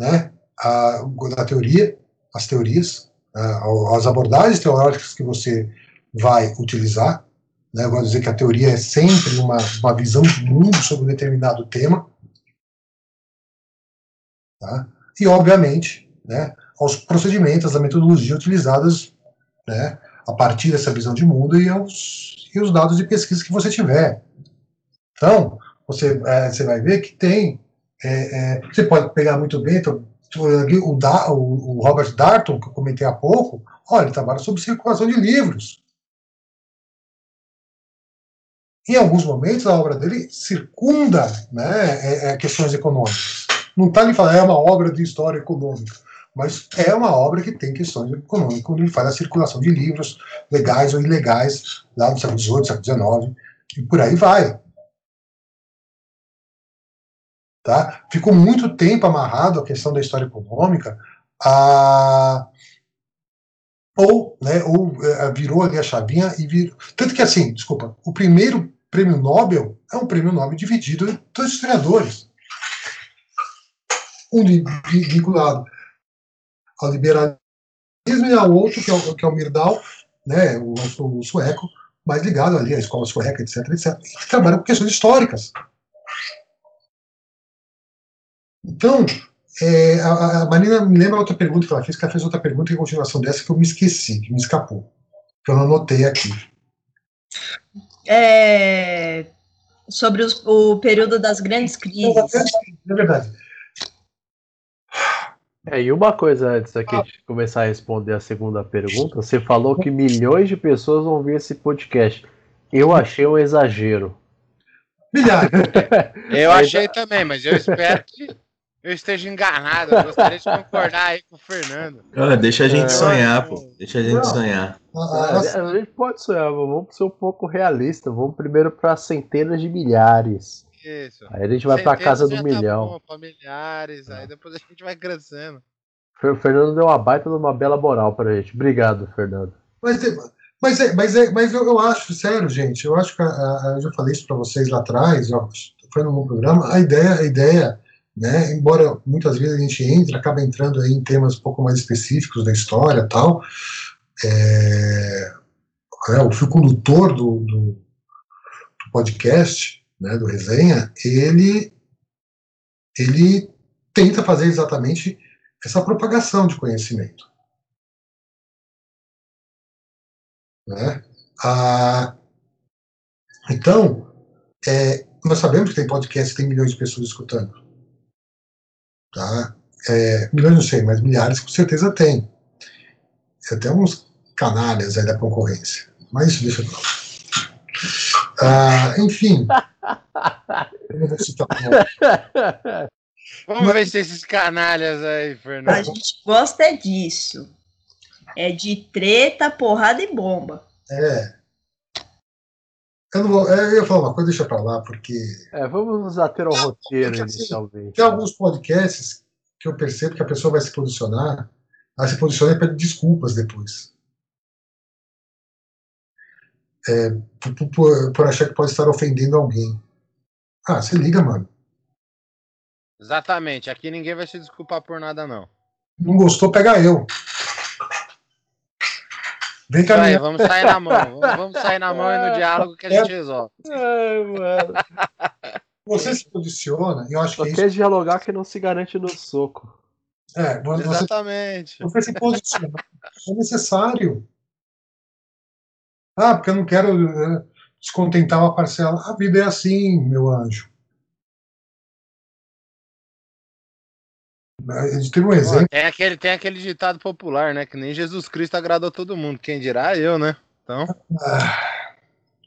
Speaker 5: né, a, a teoria, as teorias, as abordagens teóricas que você vai utilizar. Né, eu vou dizer que a teoria é sempre uma, uma visão de mundo sobre um determinado tema. Tá? E, obviamente, né, aos procedimentos, a metodologia utilizadas né, a partir dessa visão de mundo e, aos, e os dados de pesquisa que você tiver. Então, você, é, você vai ver que tem. É, é, você pode pegar muito bem. Então, o, da, o, o, Robert Darton, que eu comentei há pouco, olha, ele trabalha sobre circulação de livros. Em alguns momentos, a obra dele circunda né, é, é questões econômicas. Não está ali falando, é uma obra de história econômica mas é uma obra que tem questões econômicas, quando ele faz a circulação de livros legais ou ilegais lá no século XVIII, século XIX, e por aí vai. Tá? Ficou muito tempo amarrado a questão da história econômica, a... ou, né, ou é, virou ali a chavinha e virou. Tanto que, assim, desculpa, o primeiro prêmio Nobel é um prêmio Nobel dividido entre dois historiadores. Um vinculado ao liberalismo e ao outro, que é o, que é o Mirdal, né, o, o sueco, mais ligado ali à escola sueca, etc, etc, que trabalha com questões históricas. Então, é, a, a Marina me lembra outra pergunta que ela fez, que ela fez outra pergunta em continuação dessa que eu me esqueci, que me escapou, que eu não anotei aqui.
Speaker 2: É, sobre os, o período das grandes crises.
Speaker 5: É verdade.
Speaker 1: É, e uma coisa antes aqui de começar a responder a segunda pergunta, você falou que milhões de pessoas vão ver esse podcast. Eu achei um exagero.
Speaker 5: Milhares.
Speaker 3: Eu achei também, mas eu espero que eu esteja enganado. Eu gostaria de concordar aí com o Fernando.
Speaker 4: Ah, deixa a gente é, sonhar, pô. Deixa a gente não. sonhar.
Speaker 1: É, a gente pode sonhar, vamos ser um pouco realistas. Vamos primeiro para centenas de milhares. Isso. Aí a gente vai para casa do tá milhão. Tá bom,
Speaker 3: familiares, aí depois a gente vai crescendo.
Speaker 1: O Fernando deu uma baita de uma bela moral pra gente. Obrigado, Fernando.
Speaker 5: Mas, é, mas, é, mas, é, mas eu, eu acho, sério, gente, eu acho que a, a, eu já falei isso para vocês lá atrás, ó, foi no meu programa, a ideia, a ideia, né, embora muitas vezes a gente entre, acaba entrando em temas um pouco mais específicos da história tal, é, é, o fio condutor do, do, do podcast né, do Resenha, ele, ele tenta fazer exatamente essa propagação de conhecimento. Né? Ah, então, é, nós sabemos que tem podcast tem milhões de pessoas escutando. Tá? É, milhões não sei, mas milhares com certeza tem. Tem até uns canalhas aí da concorrência. Mas isso deixa pra lá. Ah, enfim. Eu não vou citar
Speaker 3: Vamos Mas... ver se esses canalhas aí, Fernando.
Speaker 2: A gente gosta é disso. É de treta, porrada e bomba.
Speaker 5: É. Eu, não vou, eu ia falar uma coisa, deixa pra lá, porque.
Speaker 1: É, vamos nos ater ao roteiro inicialmente.
Speaker 5: Tem alguns podcasts que eu percebo que a pessoa vai se posicionar, ela se posiciona e pede desculpas depois. É, por, por, por achar que pode estar ofendendo alguém. Ah, se liga, mano.
Speaker 3: Exatamente, aqui ninguém vai se desculpar por nada, não.
Speaker 5: Não gostou, pega eu.
Speaker 3: Vem cá, aí, vamos sair na mão. Vamos, vamos, sair na mão e no diálogo que a gente resolve. Ai, mano.
Speaker 5: Você se posiciona, eu acho
Speaker 1: Só
Speaker 5: que.
Speaker 1: Só quer isso... dialogar que não se garante no soco.
Speaker 5: É, você,
Speaker 3: Exatamente.
Speaker 5: Você se posiciona. é necessário. Ah, porque eu não quero né, descontentar uma parcela. A vida é assim, meu anjo. Teve um exemplo.
Speaker 3: Tem aquele, tem aquele ditado popular, né? Que nem Jesus Cristo agradou todo mundo. Quem dirá eu, né? Então.
Speaker 5: Ah,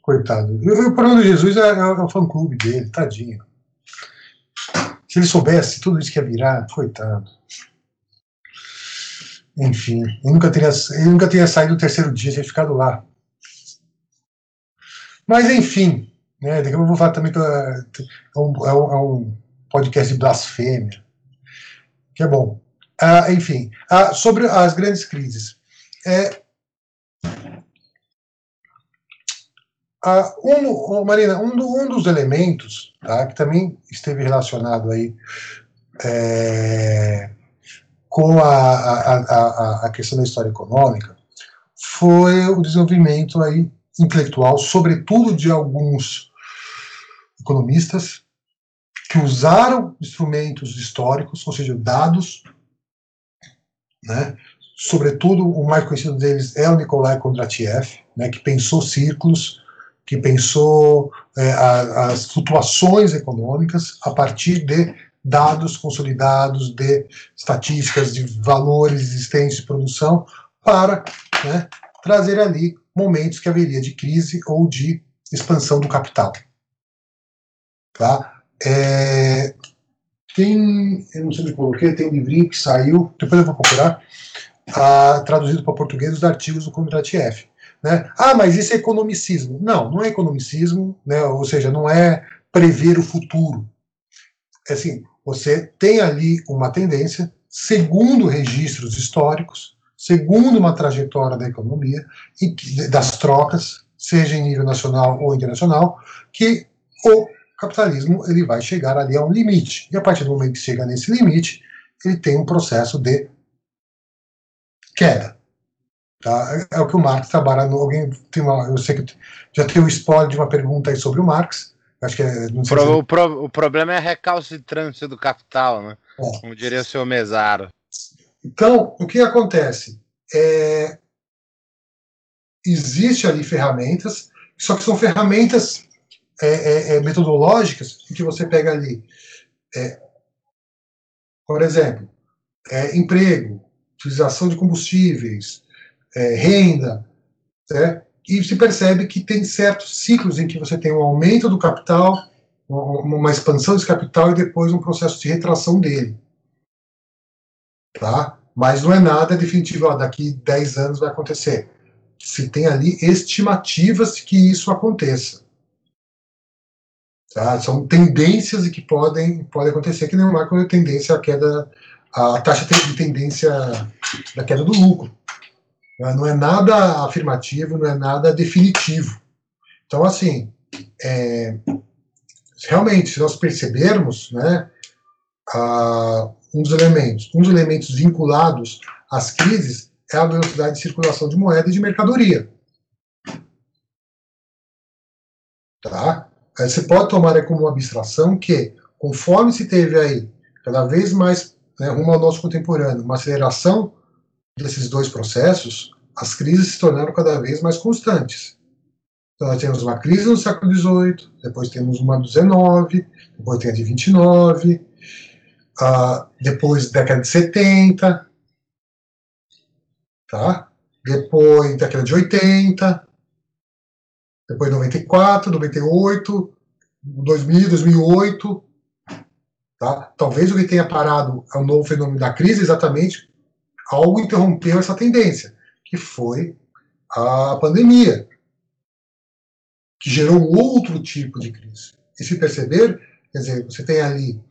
Speaker 5: coitado. O problema de Jesus é, é, o fã-clube dele, tadinho. Se ele soubesse tudo isso que ia virar, coitado. Enfim, ele nunca teria, ele nunca teria saído do terceiro dia, teria ficado lá. Mas, enfim, né, daqui eu vou falar também que é um, é um, é um podcast de blasfêmia que é bom. Ah, enfim, ah, sobre as grandes crises. É, ah, um, Marina, um, um, dos elementos tá, que também esteve relacionado aí é, com a, a, a, a, questão da história econômica foi o desenvolvimento aí intelectual, sobretudo de alguns economistas, que usaram instrumentos históricos, ou seja, dados, né? sobretudo o mais conhecido deles é o Nikolai Kondratiev, né, que pensou círculos, que pensou é, a, as flutuações econômicas a partir de dados consolidados, de estatísticas, de valores existentes de produção, para né, trazer ali momentos que haveria de crise ou de expansão do capital. Tá? É, tem, eu não sei onde coloquei, tem um livrinho que saiu, depois eu vou procurar, ah, traduzido para português os artigos do Kondratiev. Né? Ah, mas isso é economicismo. Não, não é economicismo, né? ou seja, não é prever o futuro. É assim, você tem ali uma tendência, segundo registros históricos, segundo uma trajetória da economia, das trocas, seja em nível nacional ou internacional, que o capitalismo ele vai chegar ali a um limite. E a partir do momento que chega nesse limite, ele tem um processo de queda. Tá? É o que o Marx trabalha. No, alguém tem uma, eu sei que já tem o um spoiler de uma pergunta aí sobre o Marx. Acho que é,
Speaker 3: o, pro, se... o, pro, o, problema é a recalcitrância do capital, né? É. Como diria o seu Mesaro.
Speaker 5: Então, o que acontece? É, existe ali ferramentas, só que são ferramentas é, é, é, metodológicas que você pega ali, é, por exemplo, é, emprego, utilização de combustíveis, renda, né, e se percebe que tem certos ciclos em que você tem um aumento do capital, uma expansão desse capital e depois um processo de retração dele. Tá? Mas não é nada definitivo, ó, daqui 10 anos vai acontecer. Se tem ali estimativas que isso aconteça. Tá? São tendências que podem, podem acontecer, que nem o macro é tendência à queda, a taxa de tendência da queda do lucro. Né? Não é nada afirmativo, não é nada definitivo. Então, assim, é, realmente, se nós percebermos, né, a, um dos elementos, um dos elementos vinculados às crises é a velocidade de circulação de moeda e de mercadoria. Tá? Você pode tomar como abstração que, conforme se teve aí, cada vez mais né, rumo ao nosso contemporâneo, uma aceleração desses dois processos, as crises se tornaram cada vez mais constantes. Então, nós temos uma crise no século XVIII, depois temos uma do XIX, depois tem a de 29, uh, depois década de 70, tá? depois década de 80, depois 94, 98, 2000, 2008. Tá? Talvez o que tenha parado é o novo fenômeno da crise, exatamente algo interrompeu essa tendência, que foi a pandemia, que gerou outro tipo de crise. E se perceber, quer dizer, você tem ali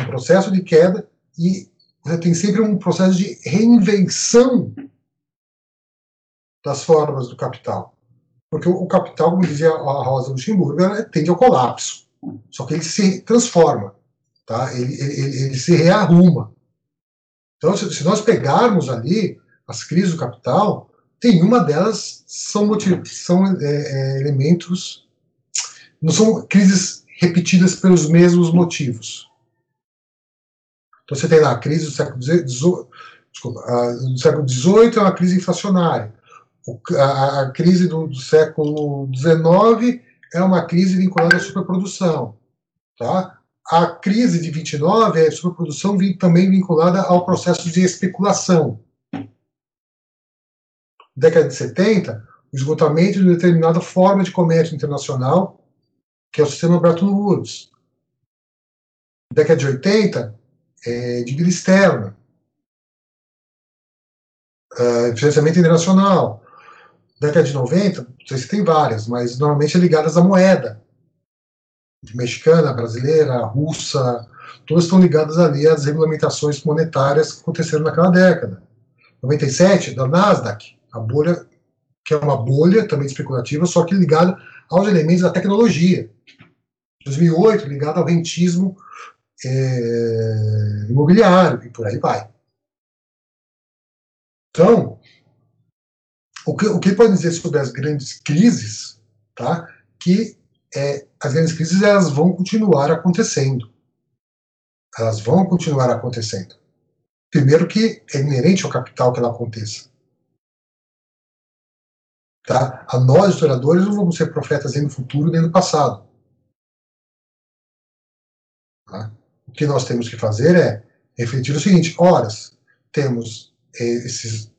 Speaker 5: um processo de queda e você tem sempre um processo de reinvenção das formas do capital. Porque o, capital, como dizia a Rosa Luxemburgo, tende ao colapso. Só que ele se transforma, tá? ele, ele, ele se rearruma. Então, se, se, nós pegarmos ali as crises do capital, tem uma delas são, são é, é, elementos, não são crises repetidas pelos mesmos motivos. Então você tem lá a crise do século XVIII, desculpa, do século XVIII é uma crise inflacionária. A, a, crise do, do século XIX é uma crise vinculada à superprodução. Tá? A crise de 29 é superprodução também vinculada ao processo de especulação. Década de 70, o esgotamento de determinada forma de comércio internacional, que é o sistema Bretton Woods. Década de 80, é, dívida externa, é, financiamento internacional. Década de 90, não sei se tem várias, mas normalmente é ligadas à moeda. Mexicana, brasileira, russa, todas estão ligadas ali às regulamentações monetárias que aconteceram naquela década. 97, da Nasdaq, a bolha, que é uma bolha também especulativa, só que ligada aos elementos da tecnologia. 2008, ligada ao rentismo é, imobiliário e por aí vai. Então, o que, o que pode dizer sobre as grandes crises, tá? Que é, as grandes crises elas vão continuar acontecendo. Elas vão continuar acontecendo. Primeiro que é inerente ao capital que ela aconteça. Tá? A nós, historiadores, não vamos ser profetas nem no futuro nem no passado. Tá? O que nós temos que fazer é refletir o seguinte: horas, temos eh, esses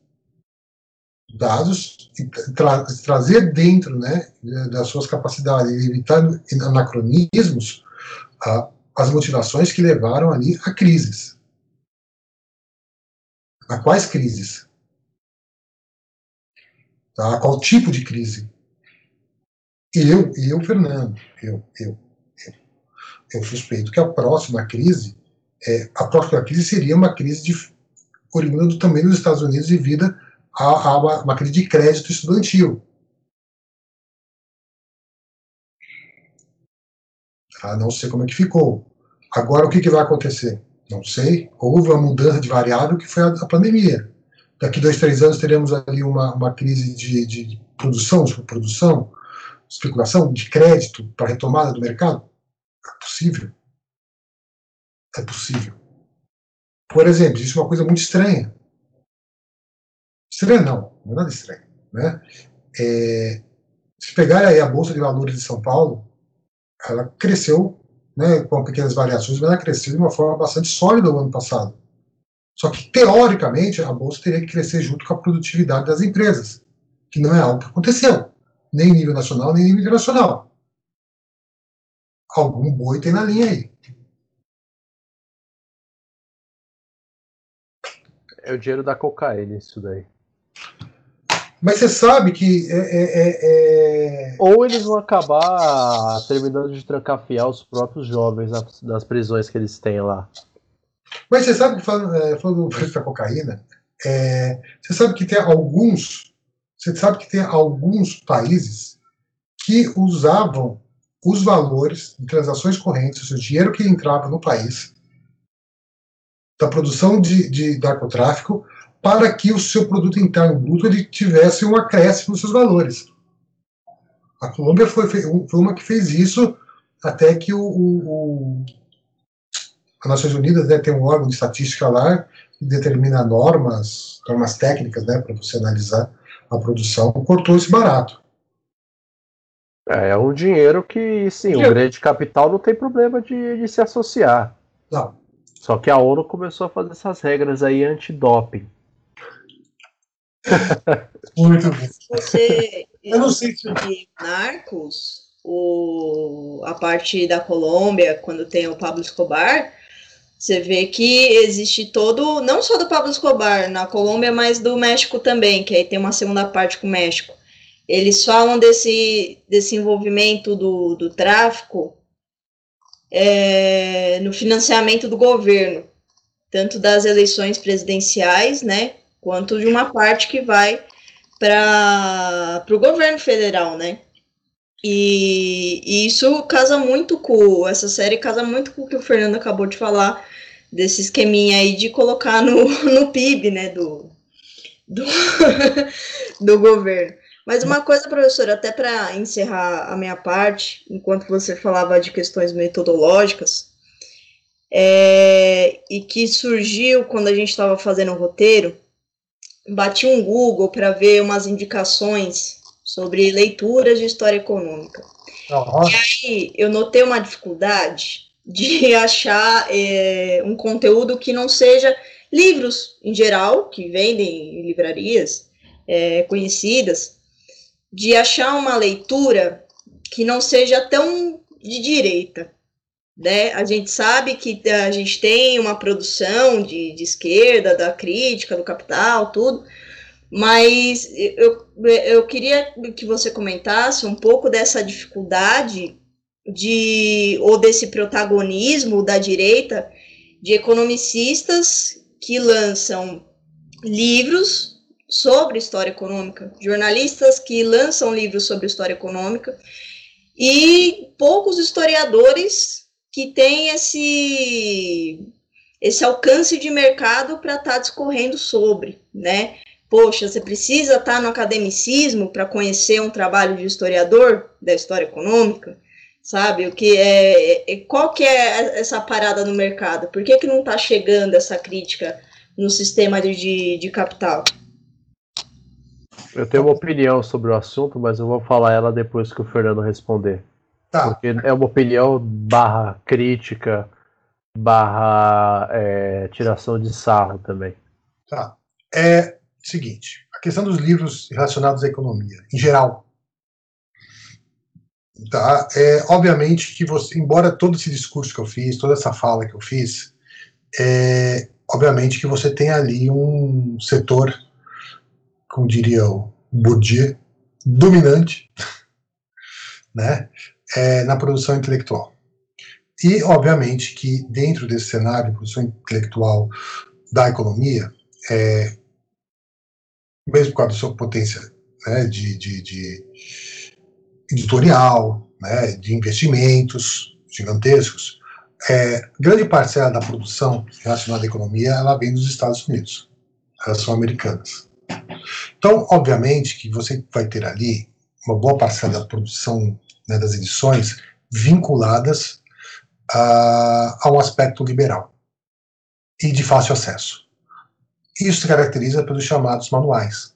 Speaker 5: dados e tra trazer dentro né, das suas capacidades e evitar anacronismos as motivações que levaram ali a crises. A quais crises? Tá? Qual tipo de crise? Eu, eu, Fernando, eu, eu, eu suspeito que a próxima crise, é, a próxima crise seria uma crise de, oriunda também nos Estados Unidos devido a uma, uma, crise de crédito estudantil. Ah, não sei como é que ficou. Agora, o que, que vai acontecer? Não sei. Houve uma mudança de variável que foi a, a pandemia. Daqui dois, três anos teremos ali uma, uma crise de, de produção, produção, especulação, de crédito para retomada do mercado? É possível. É possível. Por exemplo, existe uma coisa muito estranha. Estranha não, não é nada estranho. Né? É, se pegar aí a Bolsa de Valores de São Paulo, ela cresceu né, com pequenas variações, mas ela cresceu de uma forma bastante sólida no ano passado. Só que, teoricamente, a Bolsa teria que crescer junto com a produtividade das empresas, que não é algo que aconteceu, nem em nível nacional, nem em nível internacional algum boi tem na linha aí.
Speaker 1: É o dinheiro da cocaína, isso daí.
Speaker 5: Mas você sabe que. É, é, é, é...
Speaker 1: Ou eles vão acabar terminando de trancafiar os próprios jovens das prisões que eles têm lá.
Speaker 5: Mas você sabe que, falando, é, falando do preço da cocaína, é, você sabe que tem alguns. Você sabe que tem alguns países que usavam os valores de transações correntes, o dinheiro que entrava no país, da produção de, de narcotráfico, para que o seu produto interno bruto ele tivesse um acréscimo nos seus valores. A Colômbia foi, foi uma que fez isso até que o, o, as Nações Unidas né, tem um órgão de estatística lá que determina normas, normas técnicas né, para você analisar a produção, cortou esse barato.
Speaker 1: É, é um dinheiro que, sim, o grande capital não tem problema de, de se associar.
Speaker 5: Não.
Speaker 1: Só que a ONU começou a fazer essas regras aí anti-doping.
Speaker 5: Muito bem.
Speaker 2: Você, eu não sei se Narcos, o, a parte da Colômbia, quando tem o Pablo Escobar, Você vê que existe todo, não só do Pablo Escobar na Colômbia, mas do México também, que aí tem uma segunda parte com o México. Eles falam desse, desse envolvimento do, do tráfico é, no financiamento do governo, tanto das eleições presidenciais, né, quanto de uma parte que vai para o governo federal, né? E, e, isso casa muito com essa série casa muito com o que o Fernando acabou de falar desse esqueminha aí de colocar no, no PIB, né, do, do, do governo. Mas uma coisa, professor, até para encerrar a minha parte, enquanto você falava de questões metodológicas, é, e que surgiu quando a gente estava fazendo o roteiro, bati um Google para ver umas indicações sobre leituras de história econômica. Uhum. E aí eu notei uma dificuldade de achar é, um conteúdo que não seja livros em geral, que vendem em livrarias é, conhecidas, de achar uma leitura que não seja tão de direita. Né? A gente sabe que a gente tem uma produção de, de esquerda, da crítica, do capital, tudo, mas eu, eu queria que você comentasse um pouco dessa dificuldade de ou desse protagonismo da direita de economicistas que lançam livros sobre história econômica, jornalistas que lançam livros sobre história econômica e poucos historiadores que têm esse esse alcance de mercado para estar tá discorrendo sobre, né? Poxa, você precisa estar tá no academicismo para conhecer um trabalho de historiador da história econômica sabe? O que é, é, qual que é essa parada no mercado? Por que, que não está chegando essa crítica no sistema de, de capital?
Speaker 1: Eu tenho uma opinião sobre o assunto, mas eu vou falar ela depois que o Fernando responder. Tá. Porque é uma opinião barra crítica, barra é, tiração de sarro também.
Speaker 5: Tá. É seguinte, a questão dos livros relacionados à economia, em geral, Tá? É, obviamente que você, embora todo esse discurso que eu fiz, toda essa fala que eu fiz, é, obviamente que você tem ali um setor, como diria o Bourdieu, dominante né, é, na produção intelectual. E, obviamente, que dentro desse cenário de produção intelectual da economia, é, mesmo causa da sua potência né, de, de, de editorial, né, de investimentos gigantescos, é, grande parcela da produção relacionada à economia ela vem dos Estados Unidos. Elas são americanas. Então, obviamente que você vai ter ali uma boa parcela da produção né, das edições vinculadas a, a um aspecto liberal e de fácil acesso. Isso se caracteriza pelos chamados manuais.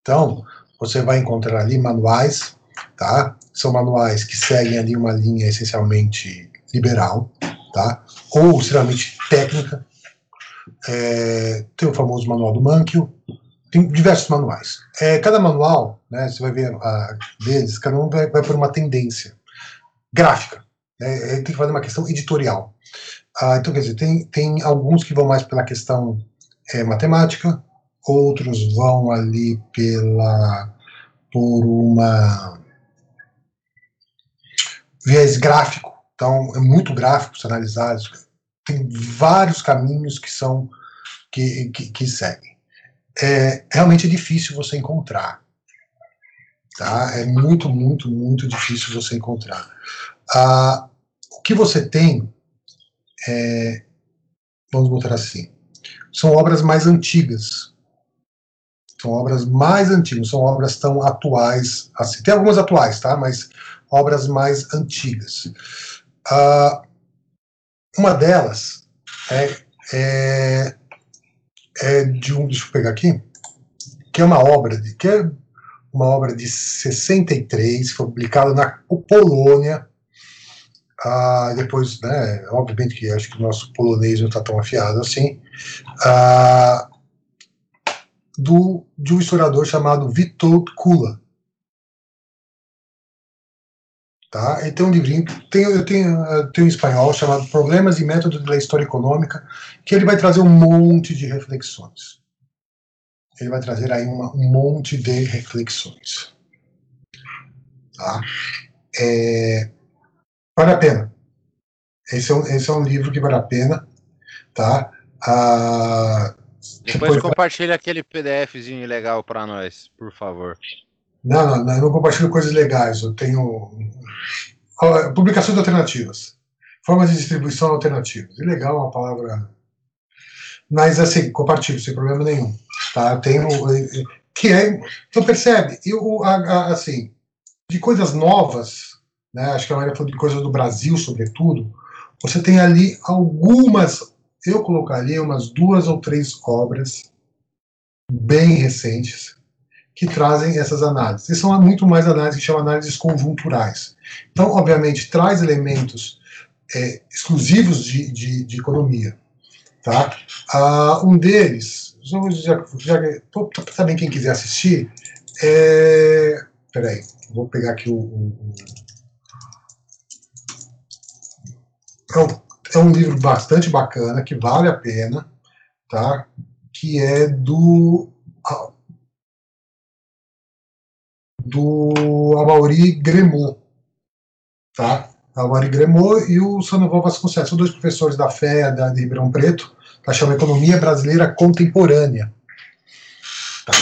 Speaker 5: Então, você vai encontrar ali manuais tá? São manuais que seguem ali uma linha essencialmente liberal, tá? Ou extremamente técnica. É, tem o famoso manual do Mankio, tem diversos manuais. É, cada manual, né, você vai ver a, deles, cada um vai, vai por uma tendência gráfica. Né, tem que fazer uma questão editorial. Ah, então, quer dizer, tem, tem alguns que vão mais pela questão é, matemática, outros vão ali pela por uma viés gráfico, então é muito gráfico se analisar, tem vários caminhos que são que, que, que seguem. É realmente é difícil você encontrar, tá? É muito, muito, muito difícil você encontrar. Ah, o que você tem é, vamos botar assim, são obras mais antigas. São obras mais antigas, são obras tão atuais assim. Tem algumas atuais, tá? Mas obras mais antigas. Uh, uma delas é, é, é, de um, deixa eu pegar aqui, que é uma obra de, que é uma obra de 63, foi publicada na Polônia. Uh, depois, né, obviamente que acho que o nosso polonês não está tão afiado assim, uh, do, de um historiador chamado Witold Kula. Tá? Ele tem um livrinho, tem, eu tenho, um espanhol chamado Problemas e Métodos da História Econômica, que ele vai trazer um monte de reflexões. Ele vai trazer aí uma, um monte de reflexões. Tá? É, vale a pena. Esse é, um, esse é um livro que vale a pena. Tá? Ah,
Speaker 3: Depois compartilha aquele PDFzinho legal para nós, por favor.
Speaker 5: Não, não, não, eu não compartilho coisas legais. Eu tenho publicações alternativas, formas de distribuição alternativas. E legal é uma palavra, mas assim compartilho sem problema nenhum. Tá? Tenho que é, então percebe, eu assim de coisas novas, né? Acho que a Maria falou de coisas do Brasil, sobretudo. Você tem ali algumas, eu colocaria umas duas ou três obras bem recentes que trazem essas análises. E são muito mais análises que chamam análises conjunturais. Então, obviamente, traz elementos é, exclusivos de, de, de, economia. Tá? Uh, um deles, já, já, também quem quiser assistir, é. Peraí, vou pegar aqui o. o, é um, é um livro bastante bacana, que vale a pena, tá? que é do do Amaury Gremot, tá? Amaury Gremot e o Sandoval Vasconcelos, são dois professores da FEA da, de Ribeirão Preto, que chama Economia Brasileira Contemporânea. Tá?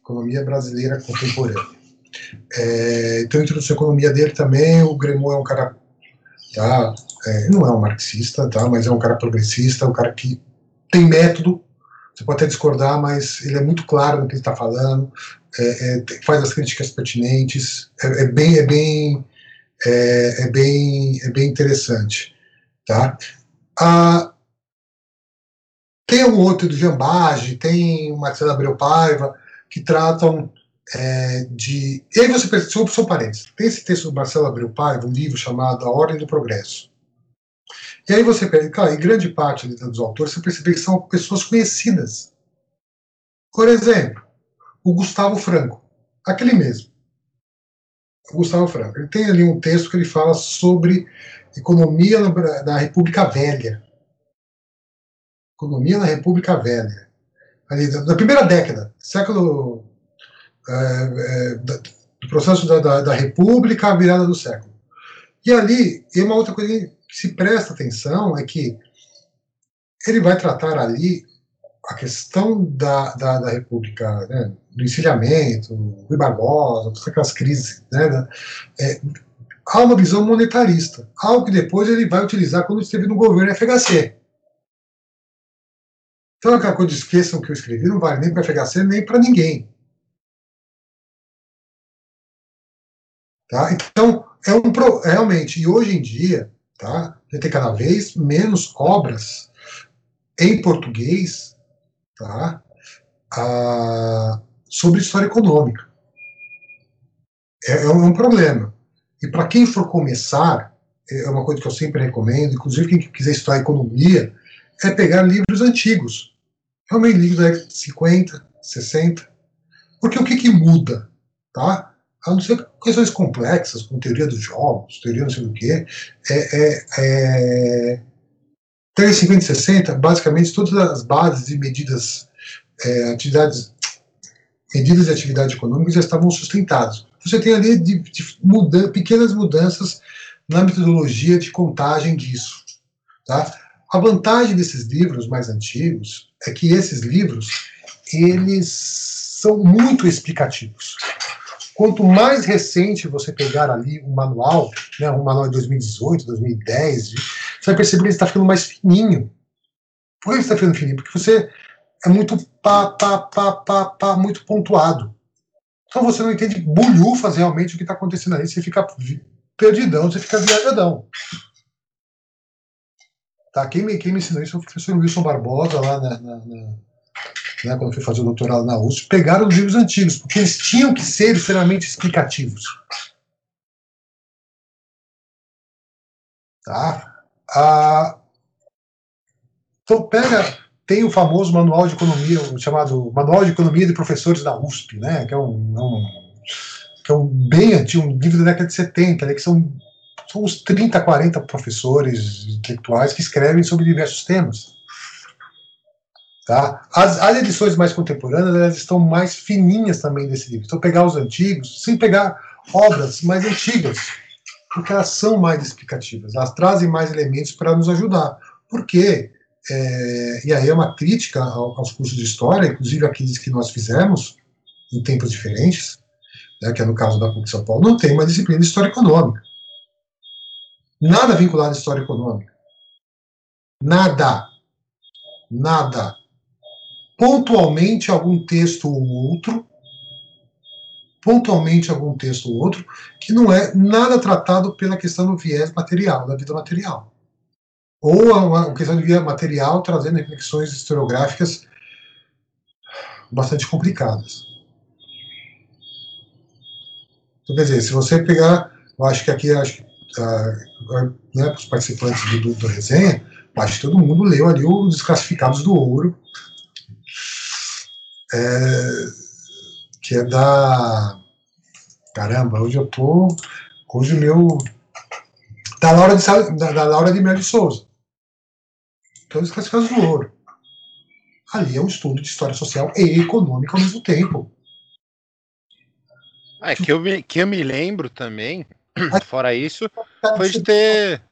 Speaker 5: Economia Brasileira Contemporânea. É, então, introdução à economia dele também, o Gremot é um cara, tá? É, não é um marxista, tá? Mas é um cara progressista, um cara que tem método, você pode até discordar, mas ele é muito claro no que ele está falando, é, é, faz as críticas pertinentes, é, é bem, é bem, é, é, bem, é bem interessante, tá? Ah, tem um outro do Jambage, tem o Marcelo Abreu Paiva, que tratam é, de. E aí você percebe, são parênteses, tem esse texto do Marcelo Abreu Paiva, um livro chamado A Ordem do Progresso. E aí você claro, e grande parte dos autores você percebe que são pessoas conhecidas. Por exemplo, o Gustavo Franco, aquele mesmo. O Gustavo Franco. Ele tem ali um texto que ele fala sobre economia na, República Velha. Economia na República Velha. Ali, da, da primeira década, século. É, é, da, do processo da, da, da República à virada do século. E ali, e uma outra coisa que se presta atenção é que ele vai tratar ali a questão da, da, da República, né, do encilhamento, Rui Barbosa, todas aquelas crises, né, é, há uma visão monetarista, algo que depois ele vai utilizar quando esteve no governo FHC. Então, aquela coisa, esqueçam que eu escrevi, não vale nem para FHC, nem para ninguém. Tá? Então, é um realmente, e hoje em dia, tá, a gente tem cada vez menos obras em português tá, a, sobre história econômica. É, é um problema. E para quem for começar, é uma coisa que eu sempre recomendo, inclusive quem quiser estudar economia, é pegar livros antigos. Realmente livros da década de 50, 60. Porque o que, que muda? Tá? a não ser questões complexas, como teoria dos jogos, teoria não sei do que, é, é, é 350 e 60, basicamente todas as bases e medidas, é, atividades, medidas de atividade econômica já estavam sustentadas. Você tem ali de, de muda, pequenas mudanças na metodologia de contagem disso. Tá? A vantagem desses livros mais antigos é que esses livros eles são muito explicativos. Quanto mais recente você pegar ali um manual, né, um manual de 2018, 2010, você vai perceber que ele está ficando mais fininho. Por que ele está ficando fininho? Porque você é muito pá, pá, pá, pá, pá, muito pontuado. Então você não entende bulhufas realmente o que está acontecendo ali, você fica perdidão, você fica viajadão. Tá? Quem, me, quem me ensinou isso foi o professor Wilson Barbosa, lá na, na, na né, quando eu fui fazer o doutorado na USP, pegaram os livros antigos, porque eles tinham que ser extremamente explicativos. Tá? Ah, então, pega, tem o famoso manual de economia, o chamado Manual de Economia de Professores da USP, né, que é um, é um que é um bem antigo, um livro da década de 70, né, que são, são uns 30, 40 professores intelectuais que escrevem sobre diversos temas. Tá? As, as edições mais contemporâneas elas estão mais fininhas também desse livro. Então, pegar os antigos, sem pegar obras mais antigas, porque elas são mais explicativas, elas trazem mais elementos para nos ajudar. Porque, é, e aí é uma crítica aos cursos de história, inclusive aqueles que nós fizemos em tempos diferentes, né, que é no caso da PUC São Paulo, não tem uma disciplina de história econômica. Nada vinculado à história econômica. Nada. Nada pontualmente algum texto ou outro, pontualmente algum texto ou outro, que não é nada tratado pela questão do viés material, da vida material. Ou a, questão do viés material trazendo reflexões historiográficas bastante complicadas. Então, quer dizer, se você pegar, eu acho que aqui, acho que, uh, né, os participantes do, do, do resenha, acho que todo mundo leu ali os desclassificados do ouro, é, que é da. Caramba, hoje eu tô. Hoje o meu. Da Laura de, da, da Laura de Melo de Souza. Todas as classificadas do ouro. Ali é um estudo de história social e econômica ao mesmo tempo.
Speaker 3: É, que eu me, que eu me lembro também, fora isso, foi de ter.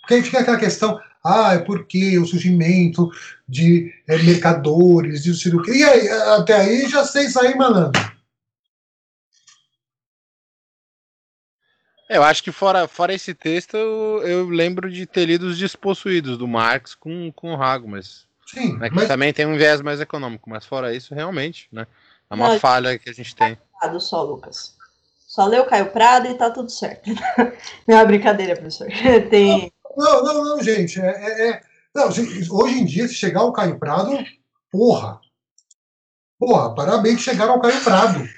Speaker 5: Porque aí fica aquela questão, ah, é porque o surgimento de é, mercadores, de não sei E aí, até aí já sei sair malandro.
Speaker 3: Eu acho que fora, fora esse texto, eu, eu, lembro de ter lido Os Despossuídos, do Marx, com, com o Rago, mas. Sim. Né, mas... também tem um viés mais econômico, mas fora isso, realmente, né? É uma Não, falha que a gente tem.
Speaker 2: Só, Lucas. Só leu Caio Prado e tá tudo certo. Não é uma brincadeira, professor. Tem.
Speaker 5: Não, não, não, gente. É, é, é... Não, hoje em dia, se chegar o Caio Prado, porra. Porra, parabéns que chegaram ao Caio Prado.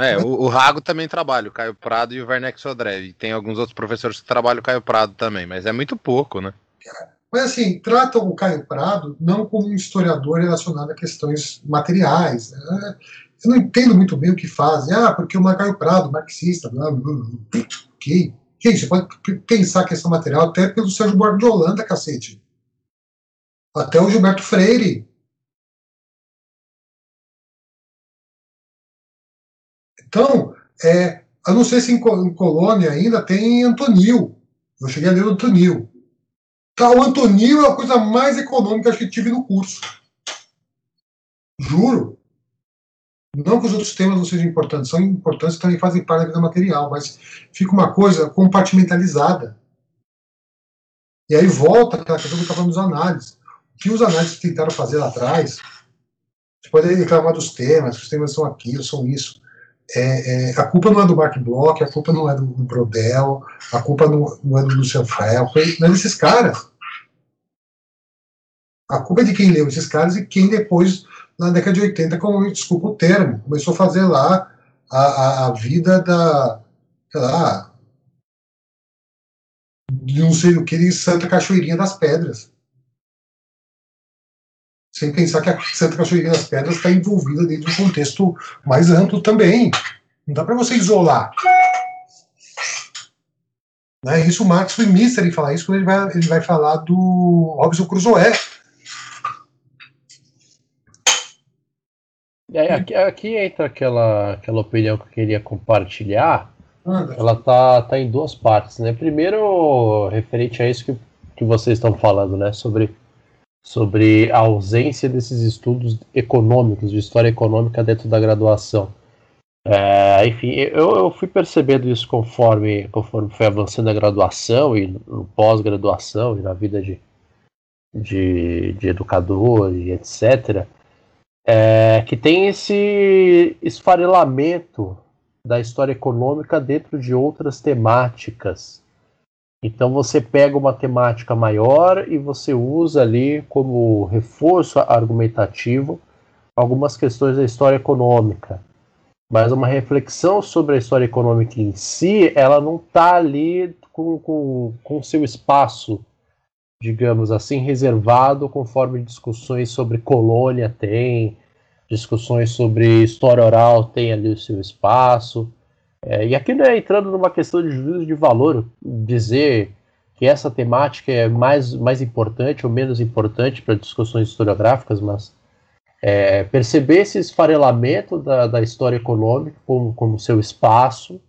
Speaker 3: É, o, o, Rago também trabalha, o Caio Prado e o Werneck Sodré. E tem alguns outros professores que trabalham o Caio Prado também, mas é muito pouco, né?
Speaker 5: Mas assim, tratam o Caio Prado não como um historiador relacionado a questões materiais. Né? Eu não entendo muito bem o que fazem. Ah, porque o Caio Prado, marxista, blá, blá, blá ok. Gente, você pode pensar a questão material até pelo Sérgio Borba de Holanda, cacete. Até o Gilberto Freire. Então, é, eu não sei se em, Colônia ainda tem Antonil. Eu cheguei a ler o Antonil. Tá, o Antonil é a coisa mais econômica que tive no curso. Juro. Não que os outros temas não sejam importantes, são importantes também fazem parte da vida material, mas fica uma coisa compartimentalizada. E aí volta aquela questão que eu estava dos análises. O que os análises tentaram fazer lá atrás, você pode reclamar dos temas, os temas são aquilo, são isso. É, é, a culpa não é do Mark Bloch, a culpa não é do, Brodel, a culpa não, não é do Lucian Freire, não é desses caras. A culpa é de quem leu esses caras e quem depois na década de 80, como, desculpa o termo, começou a fazer lá a, a, a vida da, sei lá, de não sei o que, de Santa Cachoeirinha das Pedras. Sem pensar que a Santa Cachoeirinha das Pedras está envolvida dentro de um contexto mais amplo também. Não dá para você isolar. Né? Isso o Marx foi mister em falar isso quando ele vai, ele vai falar do Robson Crusoe
Speaker 1: E aí, aqui, aqui, entra aquela, aquela opinião que eu queria compartilhar. Ela tá, tá em duas partes, né? Primeiro, referente a isso que, que vocês estão falando, né? Sobre, sobre a ausência desses estudos econômicos, de história econômica dentro da graduação. É, enfim, eu, eu fui percebendo isso conforme, conforme foi avançando a graduação e no pós-graduação e na vida de, de, de educador e etc é, que tem esse esfarelamento da história econômica dentro de outras temáticas. Então você pega uma temática maior e você usa ali como reforço argumentativo algumas questões da história econômica. Mas uma reflexão sobre a história econômica em si, ela não está ali com, com, com seu espaço digamos assim, reservado conforme discussões sobre colônia tem, discussões sobre história oral têm ali o seu espaço. É, e aqui não é entrando numa questão de juízo de valor, dizer que essa temática é mais, mais importante ou menos importante para discussões historiográficas, mas é, perceber esse esfarelamento da, da história econômica como, como seu espaço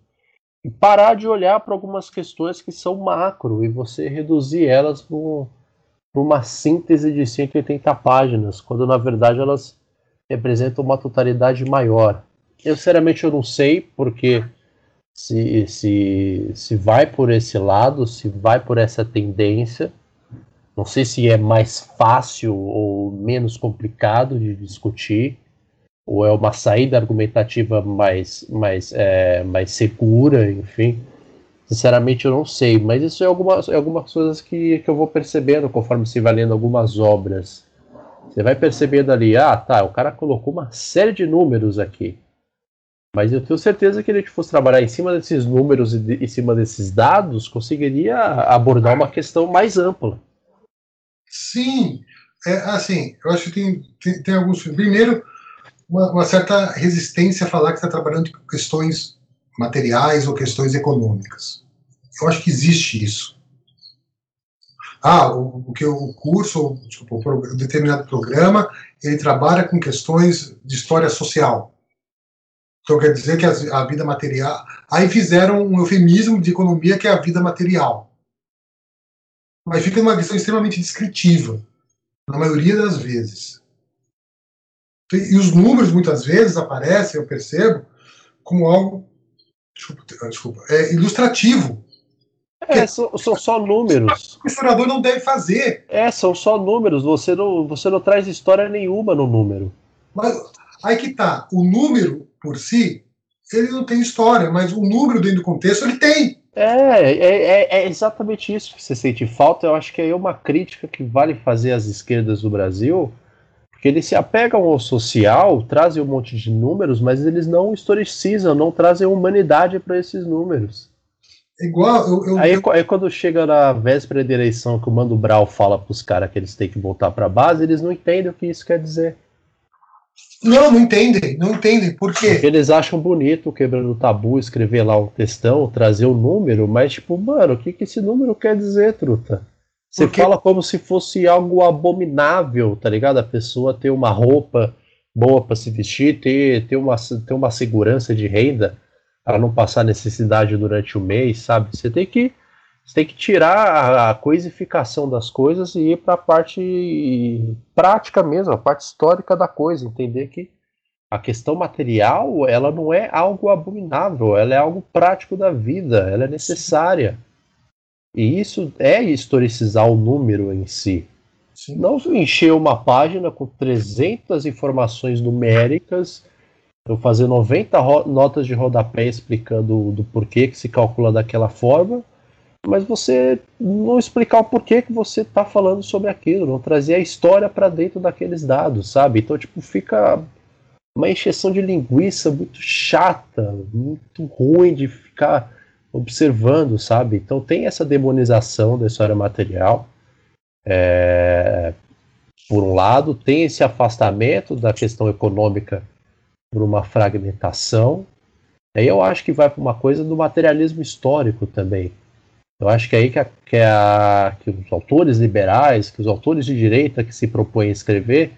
Speaker 1: e parar de olhar para algumas questões que são macro e você reduzir elas para uma síntese de 180 páginas, quando na verdade elas representam uma totalidade maior. Eu, sinceramente, eu não sei, porque se, se, se vai por esse lado, se vai por essa tendência, não sei se é mais fácil ou menos complicado de discutir, ou é uma saída argumentativa mais, mais, é, mais segura, enfim. Sinceramente, eu não sei, mas isso é algumas, é algumas coisas que, que eu vou percebendo conforme se vai lendo algumas obras. Você vai percebendo ali, ah, tá, o cara colocou uma série de números aqui. Mas eu tenho certeza que ele fosse trabalhar em cima desses números e de, em cima desses dados, conseguiria abordar uma questão mais ampla.
Speaker 5: Sim, é, assim, eu acho que tem, tem, tem alguns. Primeiro, uma, uma, certa resistência a falar que está trabalhando com questões materiais ou questões econômicas. Eu acho que existe isso. Ah, o, o que o curso, desculpa, o determinado programa, ele trabalha com questões de história social. Então quer dizer que a, vida material. Aí fizeram um eufemismo de economia que é a vida material mas fica numa visão extremamente descritiva, na maioria das vezes. E os números muitas vezes aparecem, eu percebo, como algo desculpa, desculpa é ilustrativo.
Speaker 1: É, são, são só números.
Speaker 5: O historiador não deve fazer.
Speaker 1: É, são só números. Você não, você não traz história nenhuma no número.
Speaker 5: Mas aí que tá. O número por si, ele não tem história, mas o número dentro do contexto ele tem.
Speaker 1: É, é, é, é, exatamente isso que você sente falta. Eu acho que é uma crítica que vale fazer às esquerdas do Brasil, porque eles se apegam ao social, trazem um monte de números, mas eles não historicizam, não trazem humanidade para esses números.
Speaker 5: Igual, eu, eu,
Speaker 1: aí,
Speaker 5: eu...
Speaker 1: aí, quando chega na véspera da eleição que o Mando Brau fala para os caras que eles têm que voltar para a base, eles não entendem o que isso quer dizer.
Speaker 5: Não, não entendem, não entendem. Por quê?
Speaker 1: Porque eles acham bonito, quebrando o tabu, escrever lá um textão, trazer o um número, mas tipo, mano, o que, que esse número quer dizer, truta? Você Porque... fala como se fosse algo abominável, tá ligado? A pessoa ter uma roupa boa para se vestir, ter, ter, uma, ter uma segurança de renda para não passar necessidade durante o mês, sabe? Você tem que você tem que tirar a coisificação das coisas e ir para a parte prática mesmo, a parte histórica da coisa, entender que a questão material ela não é algo abominável, ela é algo prático da vida, ela é necessária. E isso é historicizar o número em si. Sim. Não encher uma página com 300 informações numéricas, eu fazer 90 notas de rodapé explicando do porquê que se calcula daquela forma, mas você não explicar o porquê que você está falando sobre aquilo, não trazer a história para dentro daqueles dados, sabe? Então, tipo, fica uma encheção de linguiça muito chata, muito ruim de ficar observando, sabe? Então tem essa demonização da história material, é, por um lado, tem esse afastamento da questão econômica por uma fragmentação. Aí eu acho que vai para uma coisa do materialismo histórico também. Eu acho que é aí que, a, que, a, que, os autores liberais, que os autores de direita que se propõem a escrever,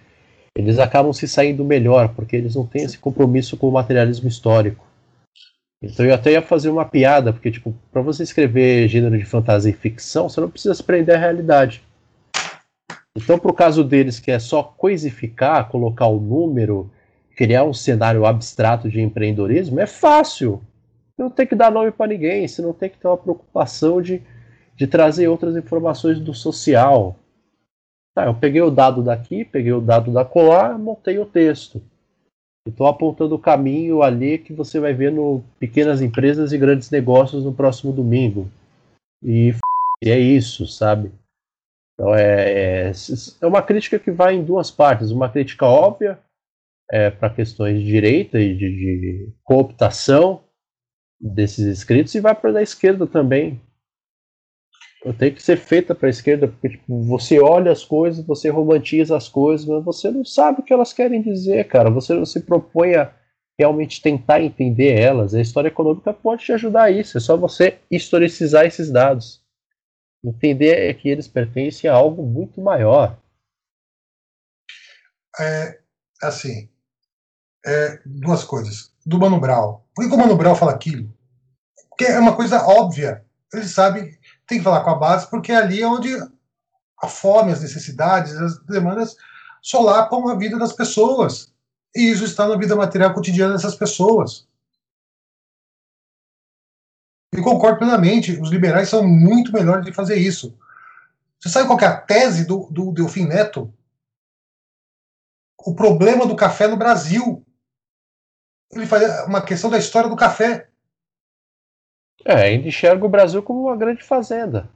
Speaker 1: eles acabam se saindo melhor, porque eles não têm esse compromisso com o materialismo histórico. Então eu até ia fazer uma piada, porque tipo, para você escrever gênero de fantasia e ficção, você não precisa se prender à realidade. Então, pro caso deles, que é só coisificar, colocar o número, criar um cenário abstrato de empreendedorismo, é fácil não tem que dar nome para ninguém, você não tem que ter uma preocupação de, de trazer outras informações do social. Tá, eu peguei o dado daqui, peguei o dado da colar, montei o texto. Estou apontando o caminho ali que você vai ver no Pequenas Empresas e Grandes Negócios no próximo domingo. E, e é isso, sabe? Então é, é, é, uma crítica que vai em duas partes. Uma crítica óbvia é, para questões de direita e de, de cooptação desses escritos e vai para a esquerda também. tem que ser feita para a esquerda, porque tipo, você olha as coisas, você romantiza as coisas, mas você não sabe o que elas querem dizer, cara. Você não se propõe a realmente tentar entender elas. A história econômica pode te ajudar a isso. É só você historicizar esses dados. Entender que eles pertencem a algo muito maior.
Speaker 5: É, assim, é, duas coisas. Do Mano Brown. Por que o Mano Brown fala aquilo? Porque é uma coisa óbvia. Ele sabe, tem que falar com a base, porque é ali é onde a fome, as necessidades, as demandas solapam a vida das pessoas. E isso está na vida material cotidiana dessas pessoas. E concordo plenamente, os liberais são muito melhores de fazer isso. Você sabe qual é a tese do, do Delfim Neto? O problema do café no Brasil. Ele faz uma questão da história do café.
Speaker 1: É, ainda enxerga o Brasil como uma grande fazenda.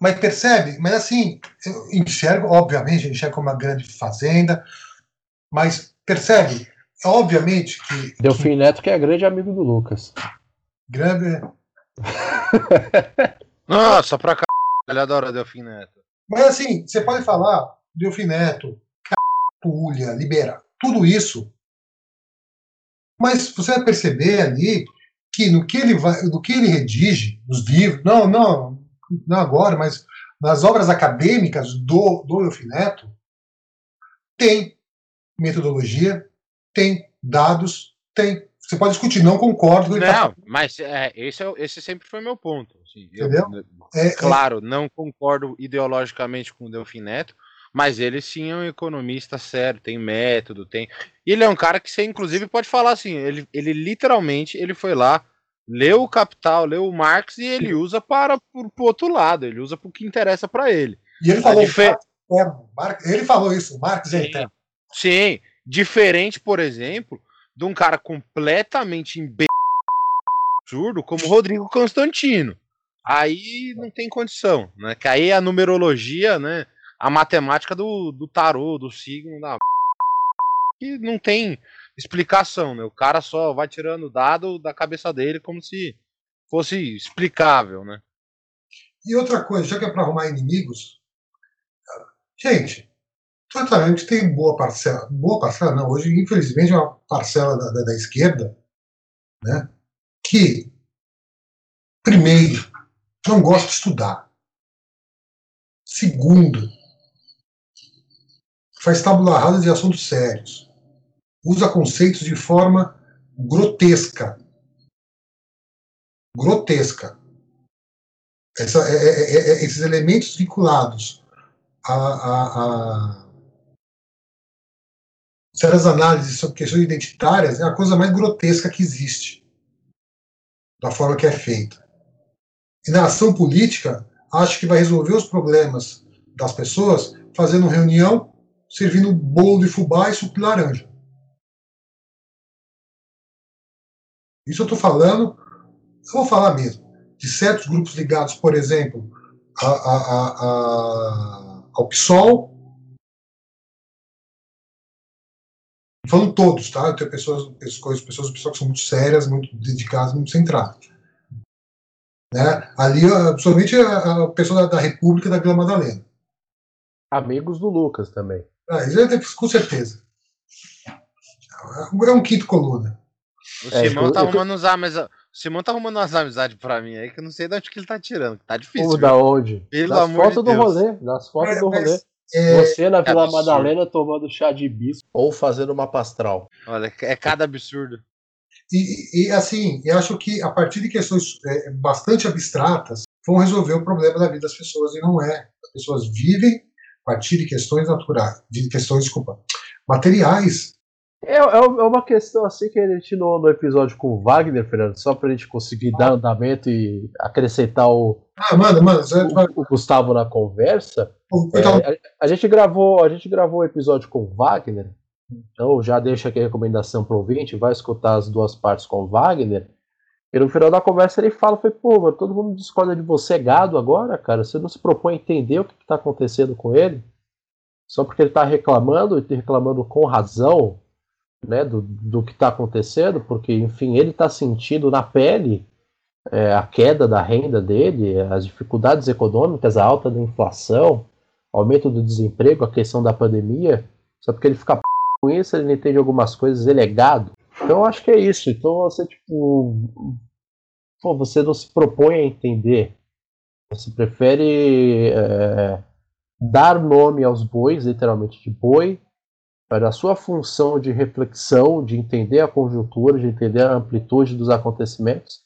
Speaker 5: Mas percebe? Mas assim, eu enxergo, obviamente, enxergo como uma grande fazenda, mas percebe? Obviamente que.
Speaker 1: Delfim Neto, que é grande amigo do Lucas.
Speaker 5: Grande.
Speaker 3: Nossa, pra cá. Ele adora Delfim Neto.
Speaker 5: Mas assim, você pode falar Delfim Neto, Pulha, Libera, tudo isso. Mas você vai perceber ali que no que ele vai, no que ele redige, nos livros, não, não, não agora, mas nas obras acadêmicas do, do Elfineto, tem metodologia, tem dados, tem. Você pode discutir, não concordo com
Speaker 3: ele Não, tá mas é, esse, é, esse sempre foi meu ponto. Assim, Entendeu? Eu, é, é, claro, não concordo ideologicamente com o Delfim Neto, mas ele sim é um economista sério, tem método, tem. E ele é um cara que você, inclusive, pode falar assim: ele, ele literalmente ele foi lá, leu o Capital, leu o Marx e ele usa para o outro lado, ele usa para o que interessa para ele.
Speaker 5: E ele falou, difer... ele falou isso, Marx é
Speaker 3: sim, sim, diferente, por exemplo, de um cara completamente absurdo como Rodrigo Constantino. Aí não tem condição, né? Que aí a numerologia, né? A matemática do, do tarô, do signo, da que não tem explicação, né? O cara só vai tirando dado da cabeça dele como se fosse explicável, né?
Speaker 5: E outra coisa, já que é para arrumar inimigos, gente, certamente tem boa parcela, boa parcela não, hoje infelizmente é uma parcela da, da, da esquerda, né, que primeiro não gosta de estudar, segundo faz tabula rasa de assuntos sérios, usa conceitos de forma grotesca. Grotesca. Essa, é, é, é, é esses elementos vinculados a, a, a certas análises sobre questões identitárias é a coisa mais grotesca que existe, da forma que é feita. E na ação política, acho que vai resolver os problemas das pessoas fazendo reunião servindo bolo de fubá e suco de laranja. Isso eu estou falando, eu vou falar mesmo, de certos grupos ligados, por exemplo, a, a, a, ao PSOL. Falando todos, tá? Eu tenho pessoas, pessoas, pessoas do PSOL que são muito sérias, muito dedicadas, muito centradas. Né? Ali, absolutamente, a, a pessoa da, da República da Vila Madalena.
Speaker 1: Amigos do Lucas também.
Speaker 5: Ah, isso é, com certeza. É um quinto coluna.
Speaker 3: O é, Simão tá arrumando usar, mas o Simão tá arrumando umas amizades pra mim aí que eu não sei de onde que ele tá tirando. Tá difícil. Pô,
Speaker 1: da onde? Pelo das amor fotos de do rolê. Das fotos é, do rolê. É... Você na Vila absurdo. Madalena tomando chá de bispo ou fazendo uma pastral.
Speaker 3: Olha, é cada absurdo.
Speaker 5: E, e assim, eu acho que a partir de questões é, bastante abstratas vão resolver o problema da vida das pessoas e não é. As pessoas vivem partir de questões naturais, de questões, desculpa, materiais.
Speaker 1: É, é, é uma questão assim que a gente no, no episódio com o Wagner, Fernando, só para a gente conseguir dar andamento e acrescentar o,
Speaker 5: ah, manda, manda,
Speaker 1: o, o, Gustavo na conversa. É, a, a, gente gravou, a gente gravou o um episódio com o Wagner, então já deixa aqui a recomendação para o ouvinte, vai escutar as duas partes com o Wagner. E no final da conversa ele fala, foi, pô, mano, todo mundo discorda de você é gado agora, cara. Você não se propõe a entender o que está acontecendo com ele? Só porque ele está reclamando, e reclamando com razão, né, do, do que está acontecendo, porque, enfim, ele está sentindo na pele é, a queda da renda dele, as dificuldades econômicas, a alta da inflação, aumento do desemprego, a questão da pandemia, só porque ele fica p... com isso, ele não entende algumas coisas, ele é gado. Então acho que é isso. Então você, tipo, pô, você não se propõe a entender. Você prefere é, dar nome aos bois, literalmente de boi, para a sua função de reflexão, de entender a conjuntura, de entender a amplitude dos acontecimentos,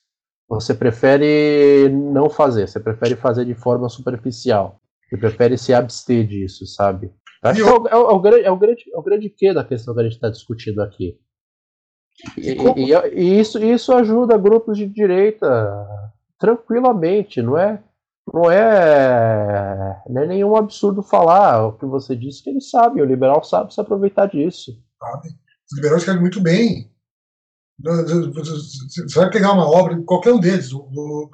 Speaker 1: você prefere não fazer, você prefere fazer de forma superficial, você prefere se abster disso, sabe? Acho que é o, é, o, é, o grande, é, o grande, é o grande quê da questão que a gente está discutindo aqui. E, e, e, isso, isso ajuda grupos de direita tranquilamente, não é? Não é, não é nenhum absurdo falar o que você disse que eles sabem, o liberal sabe se aproveitar disso.
Speaker 5: Sabe? Os liberais querem muito bem. Você vai pegar uma obra, qualquer um deles, do,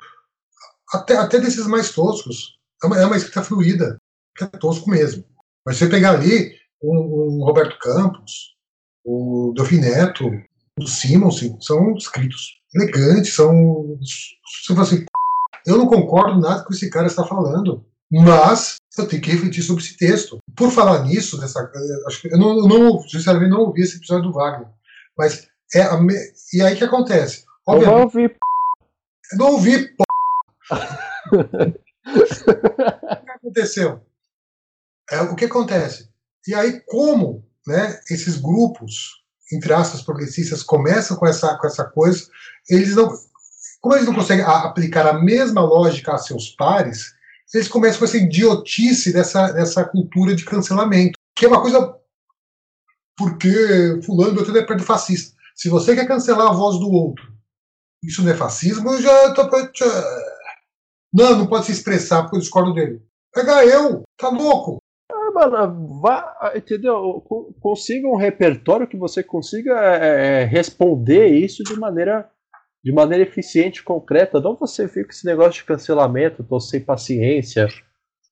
Speaker 5: até, até desses mais toscos, é uma, é uma escrita fluida, que é tosco mesmo. Mas você pegar ali um, um Roberto Campos, o Delfim Neto, o Simons, são escritos elegantes, são. Você fala assim, eu não concordo nada com esse cara está falando, mas eu tenho que refletir sobre esse texto. Por falar nisso, dessa, acho que eu não, não sinceramente não ouvi esse episódio do Wagner, mas é a, e aí que acontece?
Speaker 1: Obviamente, eu não ouvi.
Speaker 5: Eu não ouvi. o que aconteceu? É, o que acontece? E aí como, né? Esses grupos entre aspas progressistas começam com essa com essa coisa, eles não como eles não conseguem aplicar a mesma lógica a seus pares, eles começam com essa idiotice dessa, dessa cultura de cancelamento, que é uma coisa porque fulano do é perto fascista. Se você quer cancelar a voz do outro, isso não é fascismo, eu já tô... Não, não pode se expressar porque eu discordo dele. Pega eu, tá louco?
Speaker 1: Mano, vá, entendeu? Consiga um repertório que você consiga é, é responder isso de maneira de maneira eficiente concreta. Não você fica com esse negócio de cancelamento, tô sem paciência.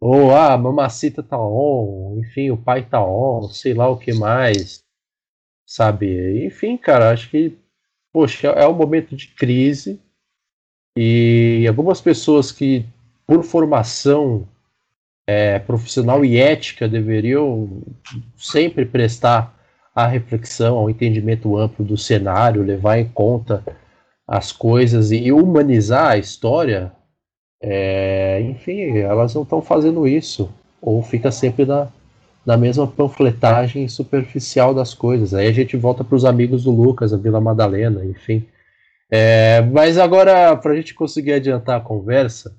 Speaker 1: Ou, ah, a mamacita tá on, enfim, o pai tá on, sei lá o que mais. Sabe? Enfim, cara, acho que, poxa, é um momento de crise. E algumas pessoas que, por formação é, profissional e ética, deveriam sempre prestar a reflexão, ao entendimento amplo do cenário, levar em conta as coisas e humanizar a história, é, enfim, elas não estão fazendo isso. Ou fica sempre na, na mesma panfletagem superficial das coisas. Aí a gente volta para os amigos do Lucas, a Vila Madalena, enfim. É, mas agora, para a gente conseguir adiantar a conversa,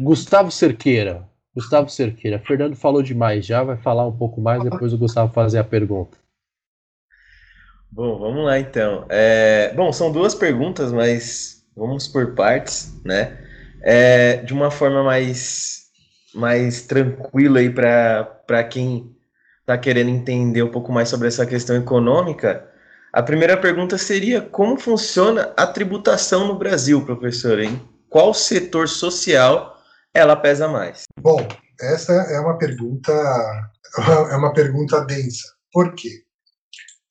Speaker 1: Gustavo Cerqueira. Gustavo Cerqueira. Fernando falou demais já, vai falar um pouco mais, depois o Gustavo fazer a pergunta.
Speaker 4: Bom, vamos lá então. É, bom, são duas perguntas, mas vamos por partes, né? É, de uma forma mais, mais tranquila aí para quem está querendo entender um pouco mais sobre essa questão econômica. A primeira pergunta seria como funciona a tributação no Brasil, professor? Em qual setor social ela pesa mais?
Speaker 5: Bom, essa é uma pergunta é uma pergunta densa. Por quê?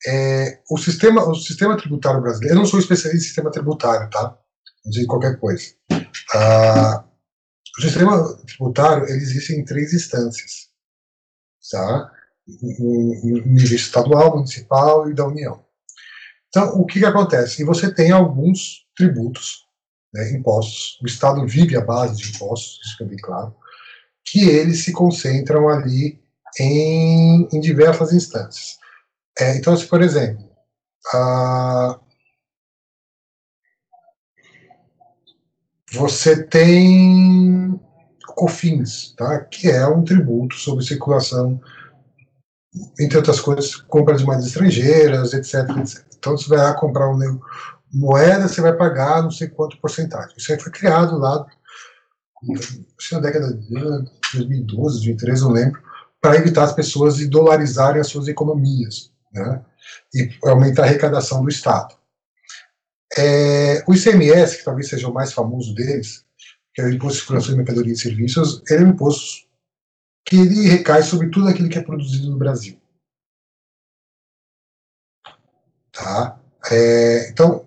Speaker 5: É, o, sistema, o sistema tributário brasileiro, eu não sou especialista em sistema tributário, tá? Não qualquer coisa. Ah, o sistema tributário ele existe em três instâncias, tá? No nível estadual, municipal e da União. Então, o que, que acontece? E você tem alguns tributos, né, impostos, o Estado vive a base de impostos, isso fica bem claro, que eles se concentram ali em, em diversas instâncias. É, então, se, por exemplo, a... você tem COFINS, tá? que é um tributo sobre circulação, entre outras coisas, compra de moedas estrangeiras, etc, etc. Então, você vai lá comprar uma moeda, você vai pagar não sei quanto porcentagem. Isso aí foi criado lá na década de 2012, 2013, não lembro, para evitar as pessoas de dolarizarem as suas economias né, e aumentar a arrecadação do Estado. É, o ICMS, que talvez seja o mais famoso deles, que é o Imposto de Circulação de Mercadorias e Serviços, ele é um imposto que ele recai sobre tudo aquilo que é produzido no Brasil. Tá? É, então,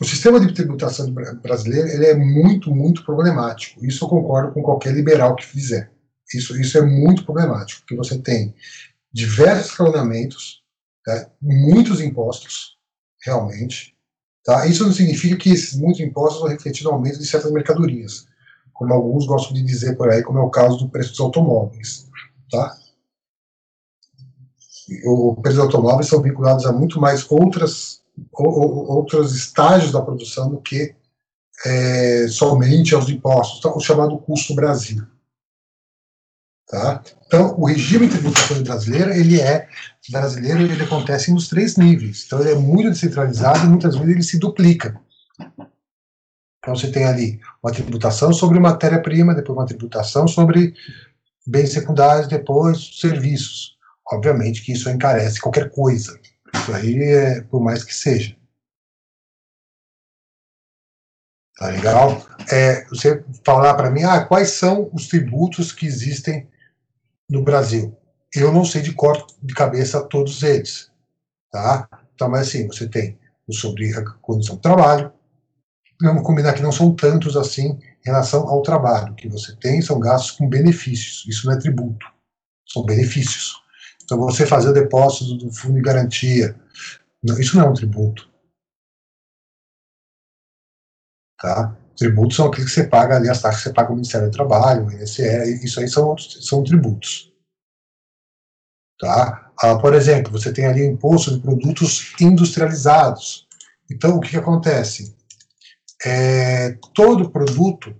Speaker 5: o sistema de tributação brasileiro ele é muito, muito problemático. Isso eu concordo com qualquer liberal que fizer. Isso, isso é muito problemático, porque você tem diversos escalonamentos, tá? muitos impostos, realmente. Tá? Isso não significa que esses muitos impostos vão refletir no aumento de certas mercadorias, como alguns gostam de dizer por aí, como é o caso do preço dos automóveis. Tá? O preço dos automóveis são vinculados a muito mais outras, outros estágios da produção do que é, somente aos impostos, tá? o chamado custo Brasil. Tá? Então, o regime tributário brasileiro, ele é brasileiro, ele acontece nos três níveis. Então, ele é muito descentralizado e muitas vezes ele se duplica. Então, você tem ali uma tributação sobre matéria-prima, depois uma tributação sobre bens secundários, depois serviços. Obviamente que isso encarece qualquer coisa. Isso aí é por mais que seja. Tá legal? É, você falar para mim, ah, quais são os tributos que existem no Brasil. Eu não sei de cor de cabeça todos eles, tá? Então, mas assim, você tem o sobre a condição do trabalho. Vamos combinar que não são tantos assim em relação ao trabalho. O que você tem são gastos com benefícios. Isso não é tributo, são benefícios. Então, você fazer o depósito do fundo de garantia, não, isso não é um tributo. Tá? Tributos são aqueles que você paga ali, as taxas que você paga ao Ministério do Trabalho, o INSS, isso aí são, são tributos. Tá? Ah, por exemplo, você tem ali imposto de produtos industrializados. Então, o que, que acontece? É, todo produto,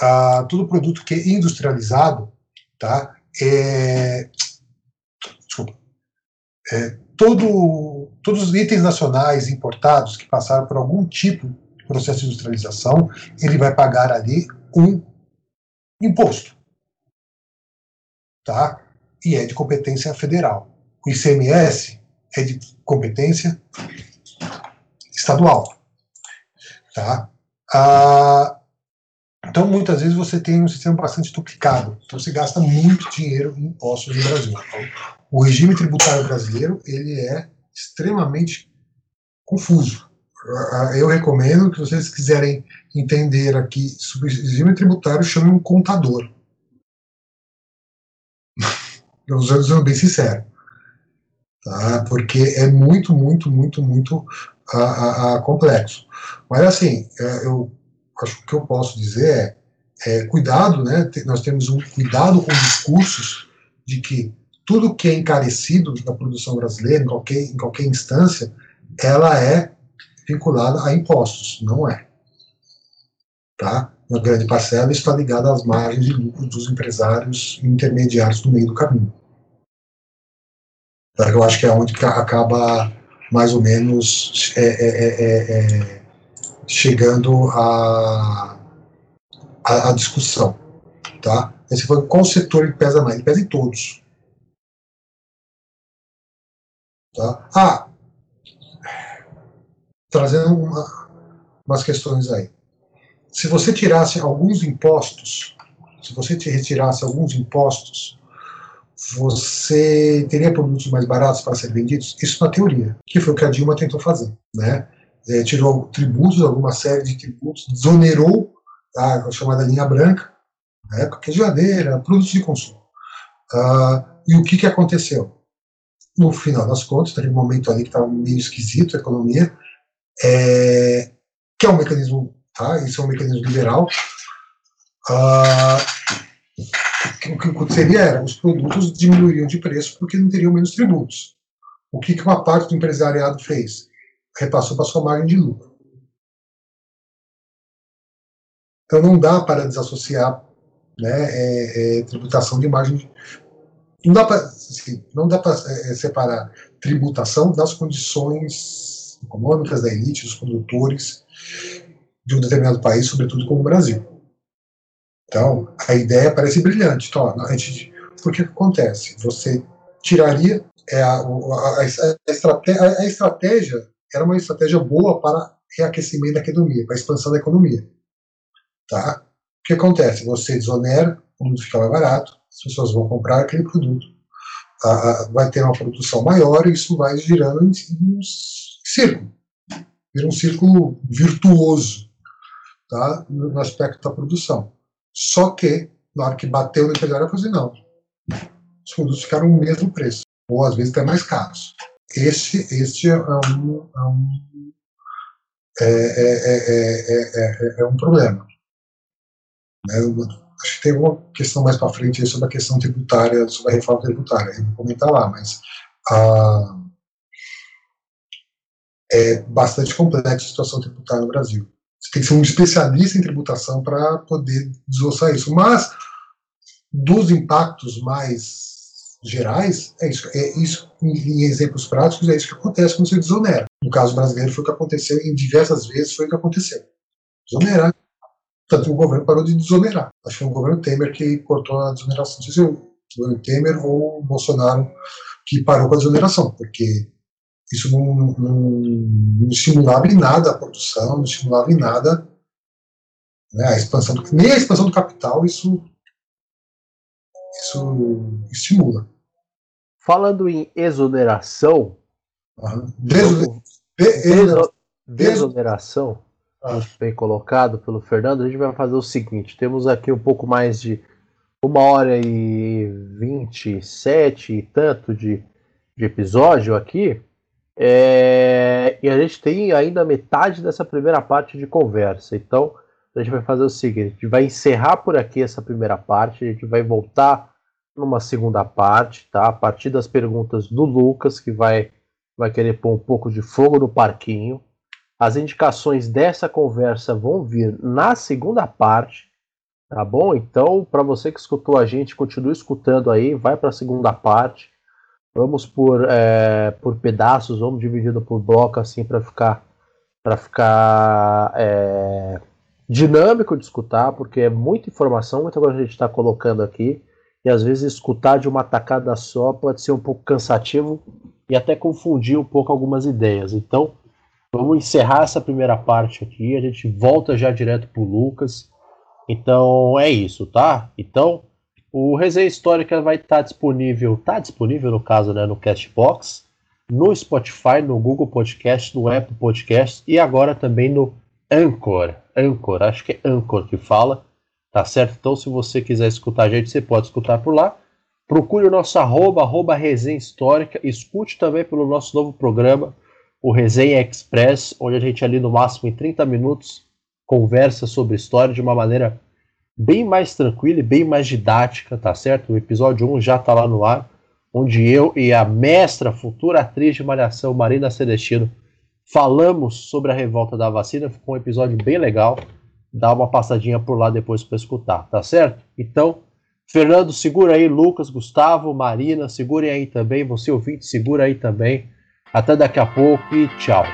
Speaker 5: ah, todo produto que é industrializado, tá? É, é, todo, todos os itens nacionais importados que passaram por algum tipo processo de industrialização, ele vai pagar ali um imposto. Tá? E é de competência federal. O ICMS é de competência estadual. Tá? Ah, então, muitas vezes você tem um sistema bastante duplicado. Então, você gasta muito dinheiro em impostos no Brasil. O regime tributário brasileiro ele é extremamente confuso eu recomendo que vocês quiserem entender aqui sobre regime tributário, chamem um contador. Eu sendo bem sincero. Tá? Porque é muito, muito, muito, muito a, a, a complexo. Mas assim, é, eu acho que o que eu posso dizer é, é cuidado, né? Nós temos um cuidado com discursos de que tudo que é encarecido na produção brasileira, em qualquer, em qualquer instância, ela é vinculada a impostos, não é. Tá? Uma grande parcela está ligada às margens de lucro dos empresários intermediários no meio do caminho. Tá? Eu acho que é onde acaba mais ou menos é, é, é, é chegando a, a, a, discussão. Tá? Aí você fala, qual setor ele pesa mais? Ele pesa em todos. Tá? Ah, trazendo uma, umas questões aí. Se você tirasse alguns impostos, se você te retirasse alguns impostos, você teria produtos mais baratos para serem vendidos? Isso na teoria, que foi o que a Dilma tentou fazer, né? É, tirou tributos, alguma série de tributos, desonerou a chamada linha branca, na época que é geladeira, produtos de consumo. Uh, e o que, que aconteceu? No final das contas, teve um momento ali que estava meio esquisito a economia, é, que é um mecanismo, tá? Isso é um mecanismo liberal. Ah, o que aconteceria era os produtos diminuiriam de preço porque não teriam menos tributos. O que, que uma parte do empresariado fez? Repassou para sua margem de lucro. Então não dá para desassociar né, é, é, tributação de margem. Não dá para assim, não dá para é, separar tributação das condições econômicas da elite, dos produtores de um determinado país, sobretudo como o Brasil. Então, a ideia parece brilhante. Então, a gente, por que, acontece? Você tiraria é, a, a, a, estratégia, a estratégia era uma estratégia boa para reaquecimento da economia, para expansão da economia. Tá? O que acontece? Você desonera, o produto fica mais barato, as pessoas vão comprar aquele produto, vai ter uma produção maior e isso vai girando em, em círculo vira um círculo virtuoso tá? no aspecto da produção. Só que, na hora que bateu no empresário, eu falei assim, não, os produtos ficaram o mesmo preço, ou às vezes até mais caros. Este, este é um, é um, é, é, um problema. Né? acho que tem uma questão mais para frente sobre a questão tributária, sobre a reforma tributária, eu vou comentar lá, mas ah, é bastante complexa a situação tributária no Brasil. Você tem que ser um especialista em tributação para poder desossar isso. Mas, dos impactos mais gerais, é isso, é isso em, exemplos práticos, é isso que acontece quando você desonera. No caso brasileiro, foi o que aconteceu, e diversas vezes foi o que aconteceu. Desonerar. Tanto o governo parou de desonerar. Acho que foi o governo Temer que cortou a desoneração. Não sei se o governo Temer ou o Bolsonaro que parou com a desoneração, porque isso não, não, não estimulava em nada a produção, não estimulava em nada né, a expansão do, nem a expansão do capital, isso isso estimula.
Speaker 1: Falando em exoneração,
Speaker 5: uhum.
Speaker 1: desoneração, ah. bem colocado pelo Fernando, a gente vai fazer o seguinte: temos aqui um pouco mais de uma hora e vinte sete e tanto de, de episódio aqui. É, e a gente tem ainda metade dessa primeira parte de conversa. Então, a gente vai fazer o seguinte: a gente vai encerrar por aqui essa primeira parte, a gente vai voltar numa segunda parte, tá? A partir das perguntas do Lucas, que vai, vai querer pôr um pouco de fogo no parquinho. As indicações dessa conversa vão vir na segunda parte, tá bom? Então, para você que escutou a gente, continue escutando aí, vai para a segunda parte. Vamos por, é, por pedaços, vamos dividindo por bloco assim para ficar para ficar é, dinâmico de escutar, porque é muita informação, muita coisa que a gente está colocando aqui, e às vezes escutar de uma tacada só pode ser um pouco cansativo e até confundir um pouco algumas ideias. Então, vamos encerrar essa primeira parte aqui, a gente volta já direto para o Lucas. Então é isso, tá? Então, o Resenha Histórica vai estar tá disponível, está disponível no caso, né, no Castbox, no Spotify, no Google Podcast, no Apple Podcast e agora também no Anchor. Anchor, acho que é Anchor que fala, tá certo? Então, se você quiser escutar a gente, você pode escutar por lá. Procure o nosso arroba, arroba Resenha Histórica. Escute também pelo nosso novo programa, o Resenha Express, onde a gente ali no máximo em 30 minutos conversa sobre história de uma maneira bem mais tranquila e bem mais didática, tá certo? O episódio 1 já tá lá no ar, onde eu e a mestra, futura atriz de Malhação, Marina Celestino, falamos sobre a revolta da vacina. Ficou um episódio bem legal. Dá uma passadinha por lá depois para escutar, tá certo? Então, Fernando, segura aí, Lucas, Gustavo, Marina, segurem aí também, você ouvinte, segura aí também. Até daqui a pouco e tchau.